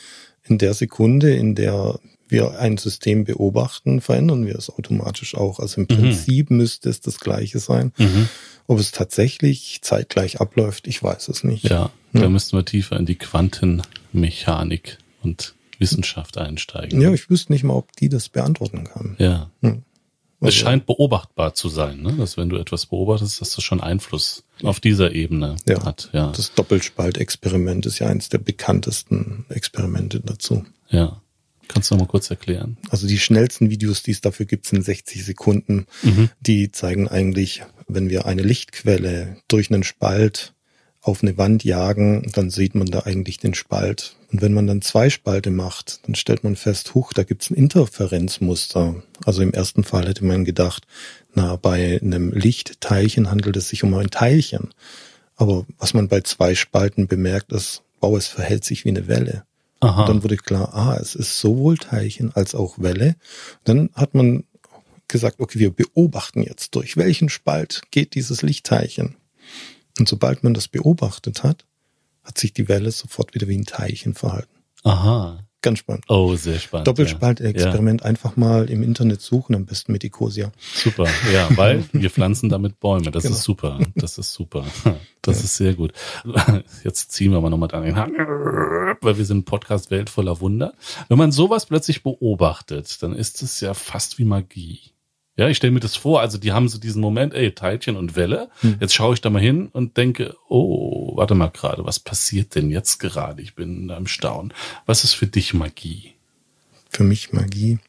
In der Sekunde, in der wir ein System beobachten, verändern wir es automatisch auch. Also im Mhm. Prinzip müsste es das Gleiche sein. Mhm. Ob es tatsächlich zeitgleich abläuft, ich weiß es nicht. Ja, da müssten wir tiefer in die Quantenmechanik und Wissenschaft einsteigen. Ja, ich wüsste nicht mal, ob die das beantworten kann. Ja. Hm. Es scheint beobachtbar zu sein, ne? dass wenn du etwas beobachtest, dass das schon Einfluss auf dieser Ebene Ja. hat. Ja. Das Doppelspaltexperiment ist ja eins der bekanntesten Experimente dazu. ja. Kannst du noch mal kurz erklären? Also die schnellsten Videos, die es dafür gibt, sind 60 Sekunden. Mhm. Die zeigen eigentlich, wenn wir eine Lichtquelle durch einen Spalt auf eine Wand jagen, dann sieht man da eigentlich den Spalt. Und wenn man dann zwei Spalte macht, dann stellt man fest, huch, da gibt's ein Interferenzmuster. Also im ersten Fall hätte man gedacht, na, bei einem Lichtteilchen handelt es sich um ein Teilchen. Aber was man bei zwei Spalten bemerkt, ist, wow, es verhält sich wie eine Welle. Aha. Und dann wurde klar, ah, es ist sowohl Teilchen als auch Welle. Dann hat man gesagt, okay, wir beobachten jetzt, durch welchen Spalt geht dieses Lichtteilchen. Und sobald man das beobachtet hat, hat sich die Welle sofort wieder wie ein Teilchen verhalten. Aha. Ganz spannend. Oh, sehr spannend. Doppelspaltexperiment einfach mal im Internet suchen, am besten mit Ecosia. Ja. Super, ja, weil wir pflanzen damit Bäume. Das Genau. ist super. Das ist super. Das ist sehr gut. Jetzt ziehen wir mal nochmal an den Haken, weil wir sind ein Podcast Welt voller Wunder. Wenn man sowas plötzlich beobachtet, dann ist es ja fast wie Magie. Ja, ich stelle mir das vor, also die haben so diesen Moment, ey, Teilchen und Welle. Hm. Jetzt schaue ich da mal hin und denke, oh, warte mal gerade, was passiert denn jetzt gerade? Ich bin da im Staunen. Was ist für dich Magie? Für mich Magie.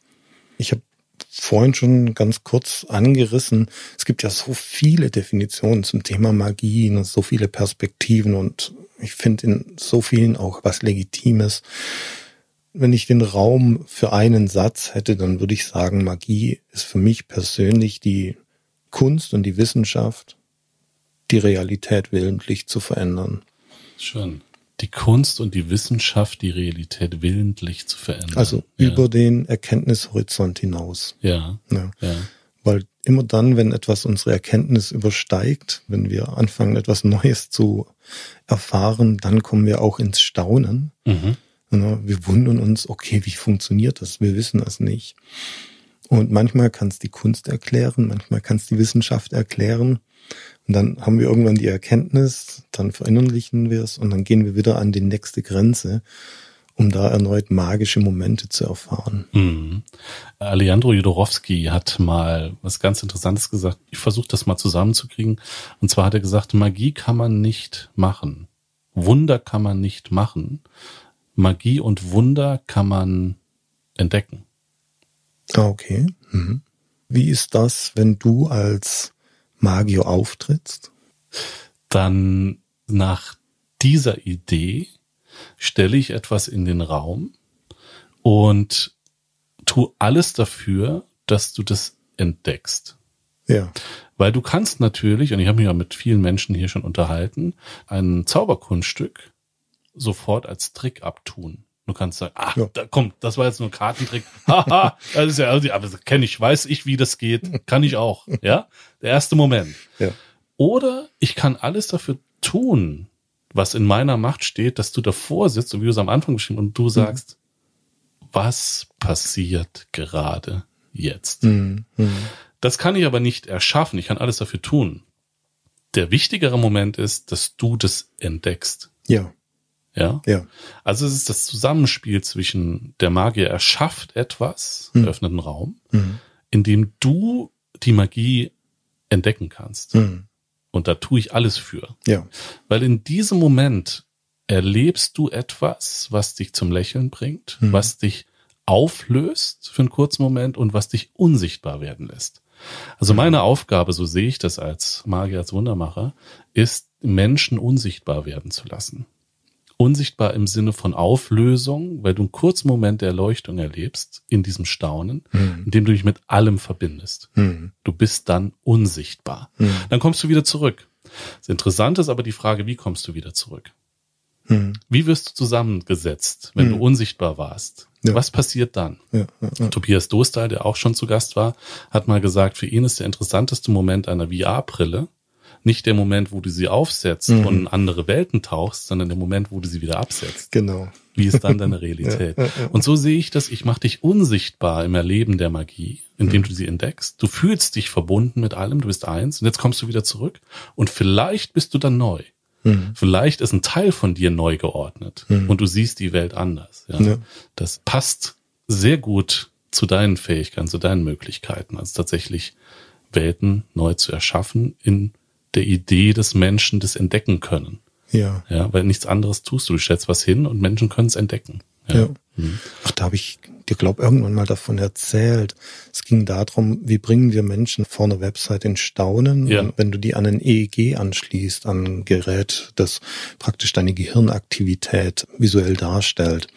Ich habe vorhin schon ganz kurz angerissen, es gibt ja so viele Definitionen zum Thema Magie, und so viele Perspektiven und ich finde in so vielen auch was Legitimes. Wenn ich den Raum für einen Satz hätte, dann würde ich sagen, Magie ist für mich persönlich die Kunst und die Wissenschaft, die Realität willentlich zu verändern. Schön. Die Kunst und die Wissenschaft, die Realität willentlich zu verändern. Also ja. über den Erkenntnishorizont hinaus. Ja, Ja. ja. Weil immer dann, wenn etwas unsere Erkenntnis übersteigt, wenn wir anfangen, etwas Neues zu erfahren, dann kommen wir auch ins Staunen. Mhm. Ja, Wir wundern uns, okay, wie funktioniert das? Wir wissen es nicht. Und manchmal kann es die Kunst erklären, manchmal kann es die Wissenschaft erklären. Und dann haben wir irgendwann die Erkenntnis, dann verinnerlichen wir es und dann gehen wir wieder an die nächste Grenze, um da erneut magische Momente zu erfahren. Mhm. Alejandro Jodorowski hat mal was ganz Interessantes gesagt. Ich versuche das mal zusammenzukriegen. Und zwar hat er gesagt, Magie kann man nicht machen. Wunder kann man nicht machen. Magie und Wunder kann man entdecken. Ah, okay. Mhm. Wie ist das, wenn du als Magier auftrittst? Dann nach dieser Idee stelle ich etwas in den Raum und tu alles dafür, dass du das entdeckst. Ja. Weil du kannst natürlich, und ich habe mich ja mit vielen Menschen hier schon unterhalten, ein Zauberkunststück sofort als Trick abtun. Du kannst sagen, ach, Ja. da kommt, das war jetzt nur ein Kartentrick. Haha, das ist ja, aber das kenne ich, weiß ich, wie das geht, kann ich auch. Ja, der erste Moment. Ja. Oder ich kann alles dafür tun, was in meiner Macht steht, dass du davor sitzt und wie du es am Anfang beschrieben und du sagst, was passiert gerade jetzt? Mhm. Mhm. Das kann ich aber nicht erschaffen. Ich kann alles dafür tun. Der wichtigere Moment ist, dass du das entdeckst. Ja. Ja. Ja. Also es ist das Zusammenspiel zwischen der Magier erschafft etwas, Hm. eröffnet einen Raum, Mhm. in dem du die Magie entdecken kannst. Mhm. Und da tue ich alles für. Ja. Weil in diesem Moment erlebst du etwas, was dich zum Lächeln bringt, Mhm. was dich auflöst für einen kurzen Moment und was dich unsichtbar werden lässt. Also meine Aufgabe, so sehe ich das als Magier, als Wundermacher, ist, Menschen unsichtbar werden zu lassen. Unsichtbar im Sinne von Auflösung, weil du einen kurzen Moment der Erleuchtung erlebst in diesem Staunen, Mhm. in dem du dich mit allem verbindest. Mhm. Du bist dann unsichtbar. Mhm. Dann kommst du wieder zurück. Das Interessante ist aber die Frage, wie kommst du wieder zurück? Mhm. Wie wirst du zusammengesetzt, wenn Mhm. du unsichtbar warst? Ja. Was passiert dann? Ja. Ja. Tobias Dostal, der auch schon zu Gast war, hat mal gesagt, für ihn ist der interessanteste Moment einer VR-Brille, nicht der Moment, wo du sie aufsetzt mhm. und in andere Welten tauchst, sondern der Moment, wo du sie wieder absetzt. Genau. Wie ist dann deine Realität? ja, ja, ja. Und so sehe ich das, ich mache dich unsichtbar im Erleben der Magie, indem mhm. du sie entdeckst. Du fühlst dich verbunden mit allem, du bist eins und jetzt kommst du wieder zurück und vielleicht bist du dann neu. Mhm. Vielleicht ist ein Teil von dir neu geordnet mhm. und du siehst die Welt anders. Das passt sehr gut zu deinen Fähigkeiten, zu deinen Möglichkeiten, also tatsächlich Welten neu zu erschaffen in der Idee des Menschen das entdecken können. Ja. Ja, weil nichts anderes tust du. Du stellst was hin und Menschen können es entdecken. Ja. ja. Mhm. Ach, da habe ich dir, glaub, irgendwann mal davon erzählt. Es ging darum, wie bringen wir Menschen vor einer Website in Staunen, ja. wenn du die an ein EEG anschließt, an ein Gerät, das praktisch deine Gehirnaktivität visuell darstellt.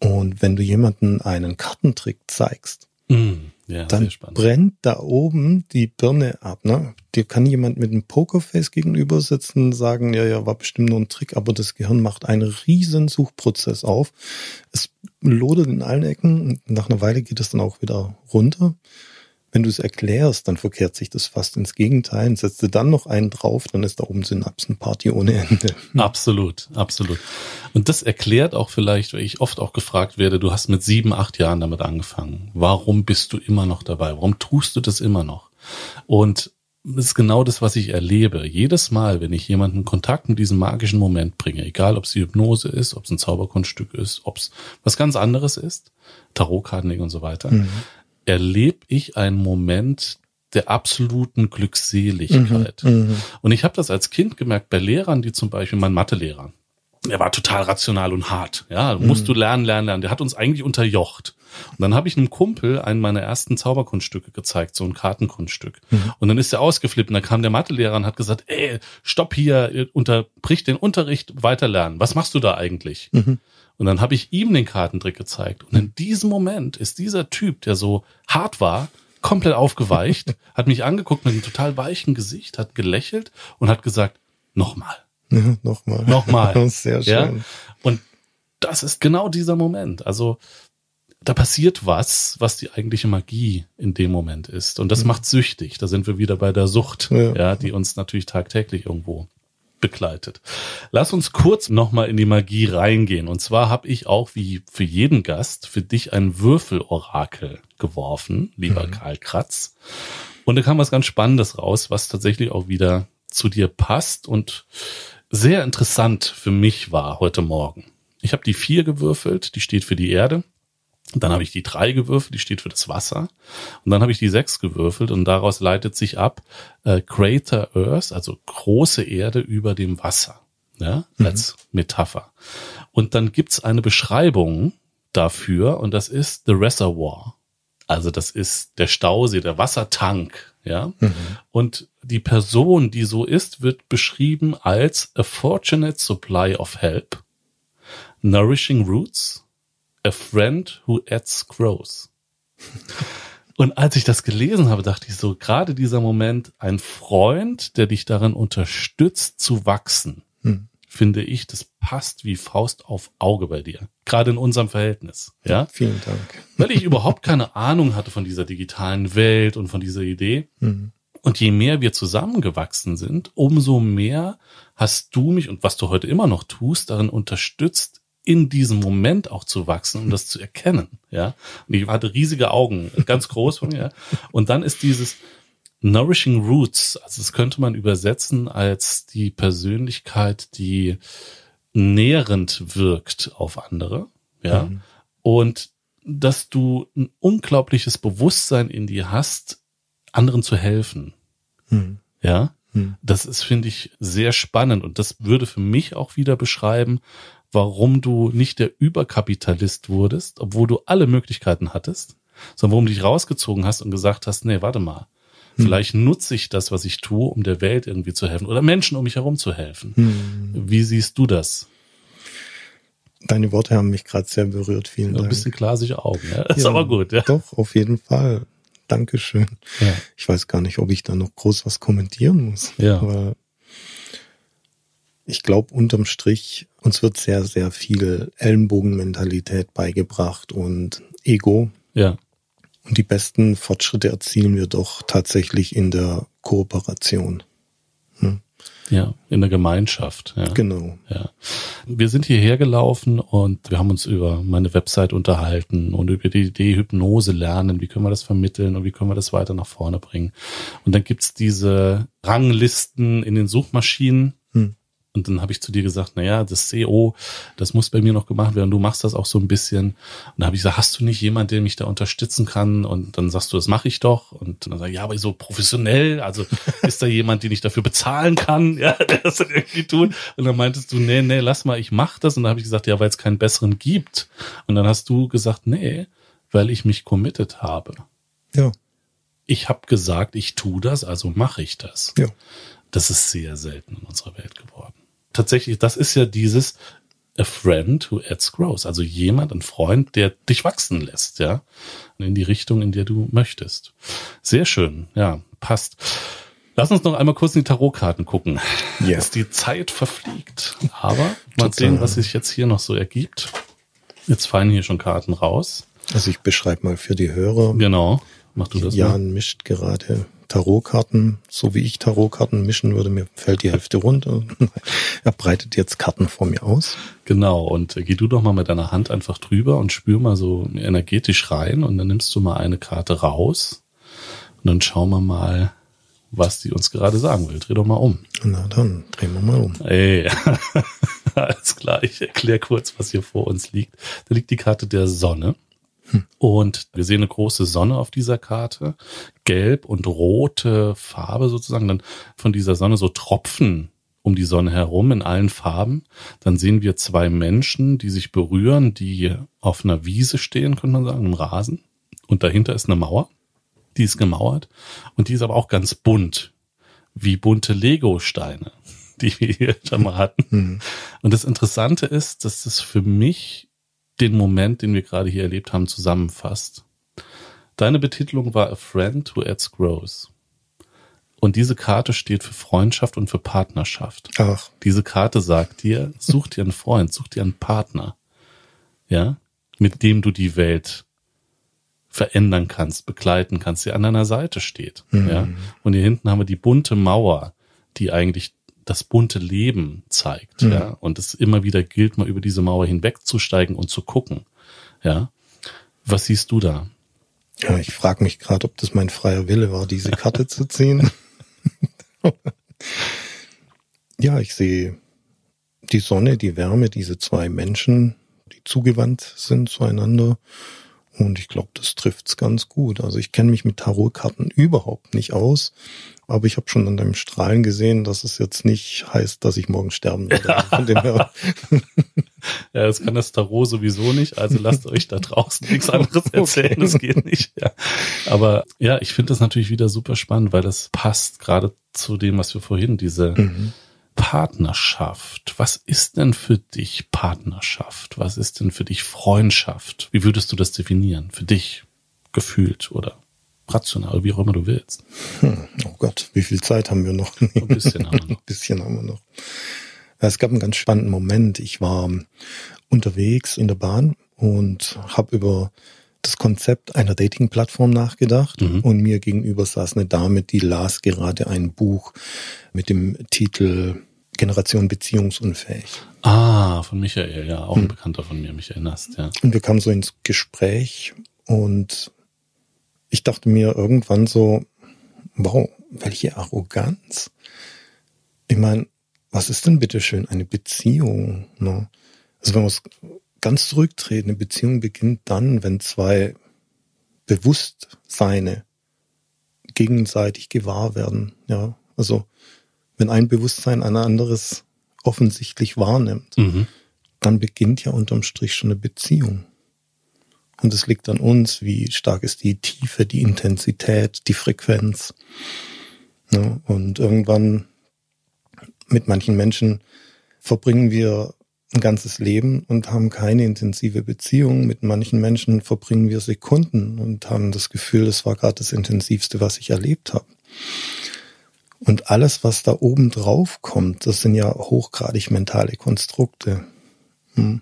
Und wenn du jemanden einen Kartentrick zeigst, mhm. Ja, dann brennt da oben die Birne ab. Ne? Dir kann jemand mit einem Pokerface gegenüber sitzen und sagen, ja, ja, war bestimmt nur ein Trick, aber das Gehirn macht einen riesen Suchprozess auf. Es lodert in allen Ecken und nach einer Weile geht es dann auch wieder runter wenn du es erklärst, dann verkehrt sich das fast ins Gegenteil. Und setzt du dann noch einen drauf, dann ist da oben Synapsenparty ohne Ende. Absolut, absolut. Und das erklärt auch vielleicht, weil ich oft auch gefragt werde, du hast mit sieben, acht Jahren damit angefangen. Warum bist du immer noch dabei? Warum tust du das immer noch? Und das ist genau das, was ich erlebe. Jedes Mal, wenn ich jemanden in Kontakt mit diesem magischen Moment bringe, egal ob es die Hypnose ist, ob es ein Zauberkunststück ist, ob es was ganz anderes ist, Tarotkarten und so weiter, mhm erlebe ich einen Moment der absoluten Glückseligkeit. Mhm, mhm, und ich habe das als Kind gemerkt bei Lehrern, die zum Beispiel mein Mathelehrer, er war total rational und hart. Ja, musst mhm. du lernen, lernen, lernen. Der hat uns eigentlich unterjocht. Und dann habe ich einem Kumpel einen meiner ersten Zauberkunststücke gezeigt, so ein Kartenkunststück. Mhm. Und dann ist er ausgeflippt und dann kam der Mathelehrer und hat gesagt, ey, stopp hier, unterbrich den Unterricht, weiterlernen. Was machst du da eigentlich? Mhm. Und dann habe ich ihm den Kartentrick gezeigt. Und in diesem Moment ist dieser Typ, der so hart war, komplett aufgeweicht, hat mich angeguckt mit einem total weichen Gesicht, hat gelächelt und hat gesagt, nochmal. Ja, nochmal. Nochmal. Sehr schön. Ja? Und das ist genau dieser Moment. Also da passiert was, was die eigentliche Magie in dem Moment ist. Und das mhm. macht süchtig. Da sind wir wieder bei der Sucht, ja. ja, die uns natürlich tagtäglich irgendwo begleitet. Lass uns kurz nochmal in die Magie reingehen. Und zwar habe ich auch wie für jeden Gast für dich ein Würfelorakel geworfen, lieber mhm. Karl Kratz. Und da kam was ganz Spannendes raus, was tatsächlich auch wieder zu dir passt und sehr interessant für mich war heute Morgen. Ich habe die vier gewürfelt, die steht für die Erde. Dann habe ich die drei gewürfelt, die steht für das Wasser. Und dann habe ich die sechs gewürfelt und daraus leitet sich ab äh, Greater Earth, also große Erde über dem Wasser, ja, mhm. als Metapher. Und dann gibt's eine Beschreibung dafür und das ist The Reservoir. Also das ist der Stausee, der Wassertank, ja. Mhm. Und die Person, die so ist, wird beschrieben als a fortunate supply of help, nourishing roots, A friend who adds grows. Und als ich das gelesen habe, dachte ich so, gerade dieser Moment, ein Freund, der dich darin unterstützt zu wachsen, hm. finde ich, das passt wie Faust auf Auge bei dir. Gerade in unserem Verhältnis. Ja. Vielen Dank. Weil ich überhaupt keine Ahnung hatte von dieser digitalen Welt und von dieser Idee. Hm. Und je mehr wir zusammengewachsen sind, umso mehr hast du mich und was du heute immer noch tust, darin unterstützt, in diesem Moment auch zu wachsen, um das zu erkennen, ja. Und ich hatte riesige Augen, ganz groß von mir. Und dann ist dieses Nourishing Roots, also das könnte man übersetzen als die Persönlichkeit, die nährend wirkt auf andere, ja. Mhm. Und dass du ein unglaubliches Bewusstsein in dir hast, anderen zu helfen. Mhm. Ja. Mhm. Das ist, finde ich, sehr spannend und das würde für mich auch wieder beschreiben, warum du nicht der Überkapitalist wurdest, obwohl du alle Möglichkeiten hattest, sondern warum du dich rausgezogen hast und gesagt hast, nee, warte mal, hm. vielleicht nutze ich das, was ich tue, um der Welt irgendwie zu helfen oder Menschen um mich herum zu helfen. Hm. Wie siehst du das? Deine Worte haben mich gerade sehr berührt. Vielen Dank. Ein bisschen glasige Augen, ja. Ist ja, aber gut, ja. Doch, auf jeden Fall. Dankeschön. Ja. Ich weiß gar nicht, ob ich da noch groß was kommentieren muss. Ja. Aber ich glaube, unterm Strich, uns wird sehr, sehr viel Ellenbogenmentalität beigebracht und Ego. Ja. Und die besten Fortschritte erzielen wir doch tatsächlich in der Kooperation. Ja, in der Gemeinschaft. Ja. Genau. Ja. Wir sind hierher gelaufen und wir haben uns über meine Website unterhalten und über die Idee Hypnose lernen. Wie können wir das vermitteln und wie können wir das weiter nach vorne bringen? Und dann gibt's diese Ranglisten in den Suchmaschinen, und dann habe ich zu dir gesagt, naja, das SEO, das muss bei mir noch gemacht werden. Du machst das auch so ein bisschen. Und dann habe ich gesagt, hast du nicht jemand, der mich da unterstützen kann? Und dann sagst du, das mache ich doch. Und dann sag ich, ja, aber so professionell. Also ist da jemand, den ich dafür bezahlen kann, ja, der das dann irgendwie tut? Und dann meintest du, nee, nee, lass mal, ich mach das. Und dann habe ich gesagt, ja, weil es keinen besseren gibt. Und dann hast du gesagt, nee, weil ich mich committed habe. Ja. Ich habe gesagt, ich tu das, also mache ich das. Ja. Das ist sehr selten in unserer Welt geworden. Tatsächlich, das ist ja dieses a friend who adds growth. Also jemand, ein Freund, der dich wachsen lässt, ja. In die Richtung, in der du möchtest. Sehr schön, ja, passt. Lass uns noch einmal kurz in die Tarotkarten gucken. Dass die Zeit verfliegt. Aber mal sehen, was sich jetzt hier noch so ergibt. Jetzt fallen hier schon Karten raus. Also ich beschreibe mal für die Hörer. Genau. Mach du das mal. Jan mischt gerade Tarotkarten, so wie ich Tarotkarten mischen würde, mir fällt die Hälfte runter. er breitet jetzt Karten vor mir aus. Genau, und äh, geh du doch mal mit deiner Hand einfach drüber und spür mal so energetisch rein und dann nimmst du mal eine Karte raus und dann schauen wir mal, was die uns gerade sagen will. Dreh doch mal um. Na dann, drehen wir mal um. Ey, alles klar, ich erkläre kurz, was hier vor uns liegt. Da liegt die Karte der Sonne. Und wir sehen eine große Sonne auf dieser Karte. Gelb und rote Farbe sozusagen. Dann von dieser Sonne so Tropfen um die Sonne herum in allen Farben. Dann sehen wir zwei Menschen, die sich berühren, die auf einer Wiese stehen, könnte man sagen, im Rasen. Und dahinter ist eine Mauer. Die ist gemauert. Und die ist aber auch ganz bunt. Wie bunte Lego-Steine, die wir hier schon mal hatten. Hm. Und das Interessante ist, dass das für mich den Moment, den wir gerade hier erlebt haben, zusammenfasst. Deine Betitelung war A Friend Who Adds Growth. Und diese Karte steht für Freundschaft und für Partnerschaft. Ach, Diese Karte sagt dir, such dir einen Freund, such dir einen Partner. Ja? Mit dem du die Welt verändern kannst, begleiten kannst, der an deiner Seite steht. Ja? Und hier hinten haben wir die bunte Mauer, die eigentlich das bunte Leben zeigt. Mhm. Ja? Und es immer wieder gilt, mal über diese Mauer hinwegzusteigen und zu gucken. Ja? Was siehst du da? ja, ich frage mich gerade, ob das mein freier Wille war, diese Karte zu ziehen. ja, ich sehe die Sonne, die Wärme, diese zwei Menschen, die zugewandt sind zueinander. Und ich glaube, das trifft's ganz gut. Also ich kenne mich mit Tarotkarten überhaupt nicht aus, aber ich habe schon an deinem Strahlen gesehen, dass es jetzt nicht heißt, dass ich morgen sterben werde. Ja, das kann das Tarot sowieso nicht, also lasst euch da draußen nichts anderes erzählen, Okay. das geht nicht. Ja. Aber ja, ich finde das natürlich wieder super spannend, weil das passt gerade zu dem, was wir vorhin, diese Mhm. Partnerschaft. Was ist denn für dich Partnerschaft? Was ist denn für dich Freundschaft? Wie würdest du das definieren? Für dich gefühlt oder rational, wie auch immer du willst. Hm, oh Gott, wie viel Zeit haben wir noch? Ein bisschen haben wir noch. Ein bisschen haben wir noch. Es gab einen ganz spannenden Moment. Ich war unterwegs in der Bahn und habe über das Konzept einer Dating-Plattform nachgedacht Mhm. und mir gegenüber saß eine Dame, die las gerade ein Buch mit dem Titel Generation beziehungsunfähig. Ah, von Michael, ja, auch ein Bekannter von mir, mich erinnerst, ja. Und wir kamen so ins Gespräch und ich dachte mir irgendwann so, wow, welche Arroganz. Ich meine, was ist denn bitteschön eine Beziehung? Ne? Also wenn wir es ganz zurücktreten, eine Beziehung beginnt dann, wenn zwei Bewusstseine gegenseitig gewahr werden. Ja, also wenn ein Bewusstsein ein anderes offensichtlich wahrnimmt Mhm. dann beginnt ja unterm Strich schon eine Beziehung. Und es liegt an uns, wie stark ist die Tiefe, die Intensität, die Frequenz. Ja, und irgendwann mit manchen Menschen verbringen wir ein ganzes Leben und haben keine intensive Beziehung. Mit manchen Menschen verbringen wir Sekunden und haben das Gefühl, es war gerade das Intensivste, was ich erlebt habe. Und alles, was da oben drauf kommt, das sind ja hochgradig mentale Konstrukte. Hm.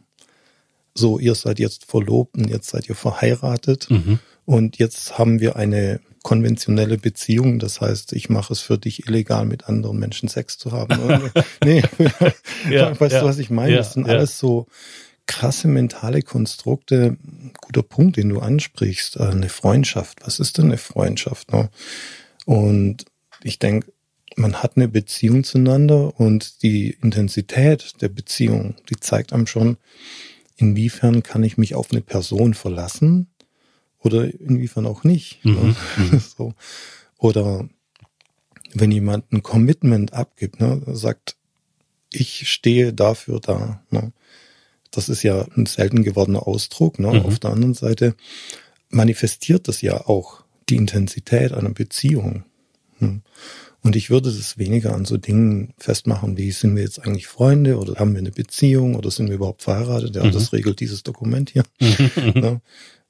So, ihr seid jetzt verlobt und jetzt seid ihr verheiratet Mhm. und jetzt haben wir eine konventionelle Beziehung. Das heißt, ich mache es für dich illegal, mit anderen Menschen Sex zu haben. nee, ja, weißt ja, du, was ich meine? Ja, das sind alles so krasse mentale Konstrukte. Guter Punkt, den du ansprichst. Äh, eine Freundschaft. Was ist denn eine Freundschaft? Ne? Und ich denke, man hat eine Beziehung zueinander und die Intensität der Beziehung, die zeigt einem schon, inwiefern kann ich mich auf eine Person verlassen oder inwiefern auch nicht. Mhm. Ne? so. Oder wenn jemand ein Commitment abgibt, ne, sagt, ich stehe dafür da. Ne? Das ist ja ein selten gewordener Ausdruck. Ne? Mhm. Auf der anderen Seite manifestiert das ja auch die Intensität einer Beziehung. Ne? Und ich würde das weniger an so Dingen festmachen, wie sind wir jetzt eigentlich Freunde oder haben wir eine Beziehung oder sind wir überhaupt verheiratet? Ja, mhm. das regelt dieses Dokument hier. ja,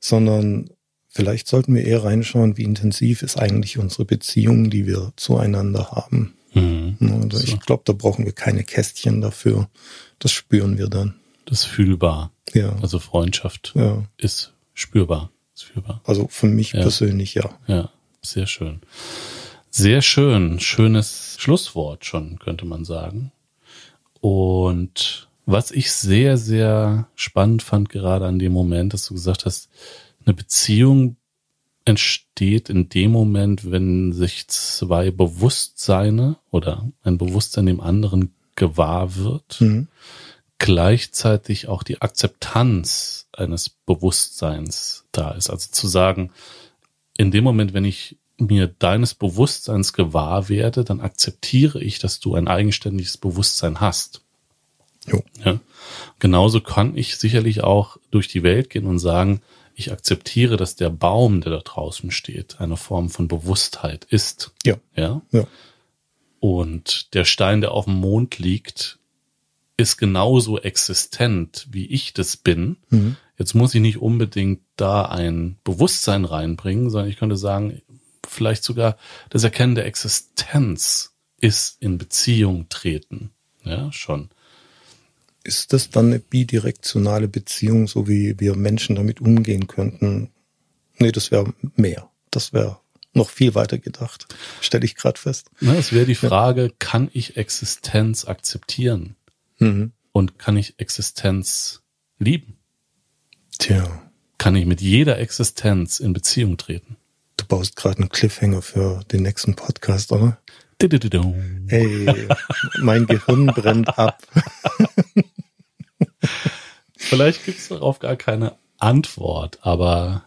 sondern vielleicht sollten wir eher reinschauen, wie intensiv ist eigentlich unsere Beziehung, die wir zueinander haben. Mhm. Also ich glaube, da brauchen wir keine Kästchen dafür. Das spüren wir dann. Das ist fühlbar. Ja. Also Freundschaft ja. ist spürbar. Ist fühlbar. Also für mich ja. persönlich ja. Ja, sehr schön. Sehr schön. Schönes Schlusswort schon, könnte man sagen. Und was ich sehr, sehr spannend fand gerade an dem Moment, dass du gesagt hast, eine Beziehung entsteht in dem Moment, wenn sich zwei Bewusstseine oder ein Bewusstsein dem anderen gewahr wird, mhm. gleichzeitig auch die Akzeptanz eines Bewusstseins da ist. Also zu sagen, in dem Moment, wenn ich mir deines Bewusstseins gewahr werde, dann akzeptiere ich, dass du ein eigenständiges Bewusstsein hast. Jo. Ja. Genauso kann ich sicherlich auch durch die Welt gehen und sagen, ich akzeptiere, dass der Baum, der da draußen steht, eine Form von Bewusstheit ist. Ja. Ja. ja. Und der Stein, der auf dem Mond liegt, ist genauso existent, wie ich das bin. Mhm. Jetzt muss ich nicht unbedingt da ein Bewusstsein reinbringen, sondern ich könnte sagen, vielleicht sogar das Erkennen der Existenz ist in Beziehung treten. Ja, schon. Ist das dann eine bidirektionale Beziehung, so wie wir Menschen damit umgehen könnten? Nee, das wäre mehr. Das wäre noch viel weiter gedacht, stelle ich gerade fest. Na, es wäre die Frage, ja. kann ich Existenz akzeptieren? Mhm. Und kann ich Existenz lieben? Tja. Kann ich mit jeder Existenz in Beziehung treten? Du baust gerade einen Cliffhanger für den nächsten Podcast, oder? Hey, mein Gehirn brennt ab. vielleicht gibt es darauf gar keine Antwort, aber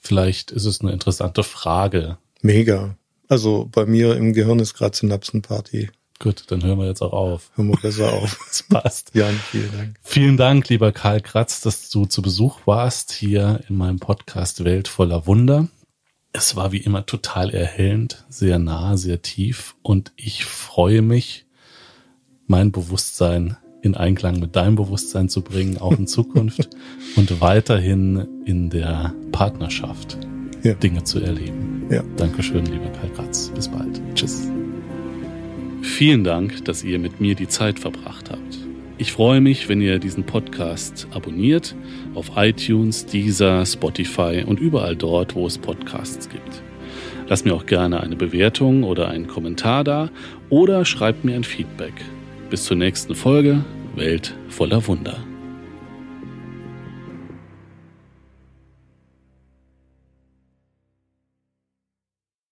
vielleicht ist es eine interessante Frage. Mega. Also bei mir im Gehirn ist gerade Synapsenparty. Gut, dann hören wir jetzt auch auf. Hören wir besser auf. Das passt. Jan, vielen Dank. Vielen Dank, lieber Karl Kratz, dass du zu Besuch warst hier in meinem Podcast Welt voller Wunder. Es war wie immer total erhellend, sehr nah, sehr tief und ich freue mich, mein Bewusstsein in Einklang mit deinem Bewusstsein zu bringen, auch in Zukunft und weiterhin in der Partnerschaft ja. Dinge zu erleben. Ja. Dankeschön, lieber Karl Kratz. Bis bald. Tschüss. Vielen Dank, dass ihr mit mir die Zeit verbracht habt. Ich freue mich, wenn ihr diesen Podcast abonniert auf iTunes, Deezer, Spotify und überall dort, wo es Podcasts gibt. Lasst mir auch gerne eine Bewertung oder einen Kommentar da oder schreibt mir ein Feedback. Bis zur nächsten Folge Welt voller Wunder.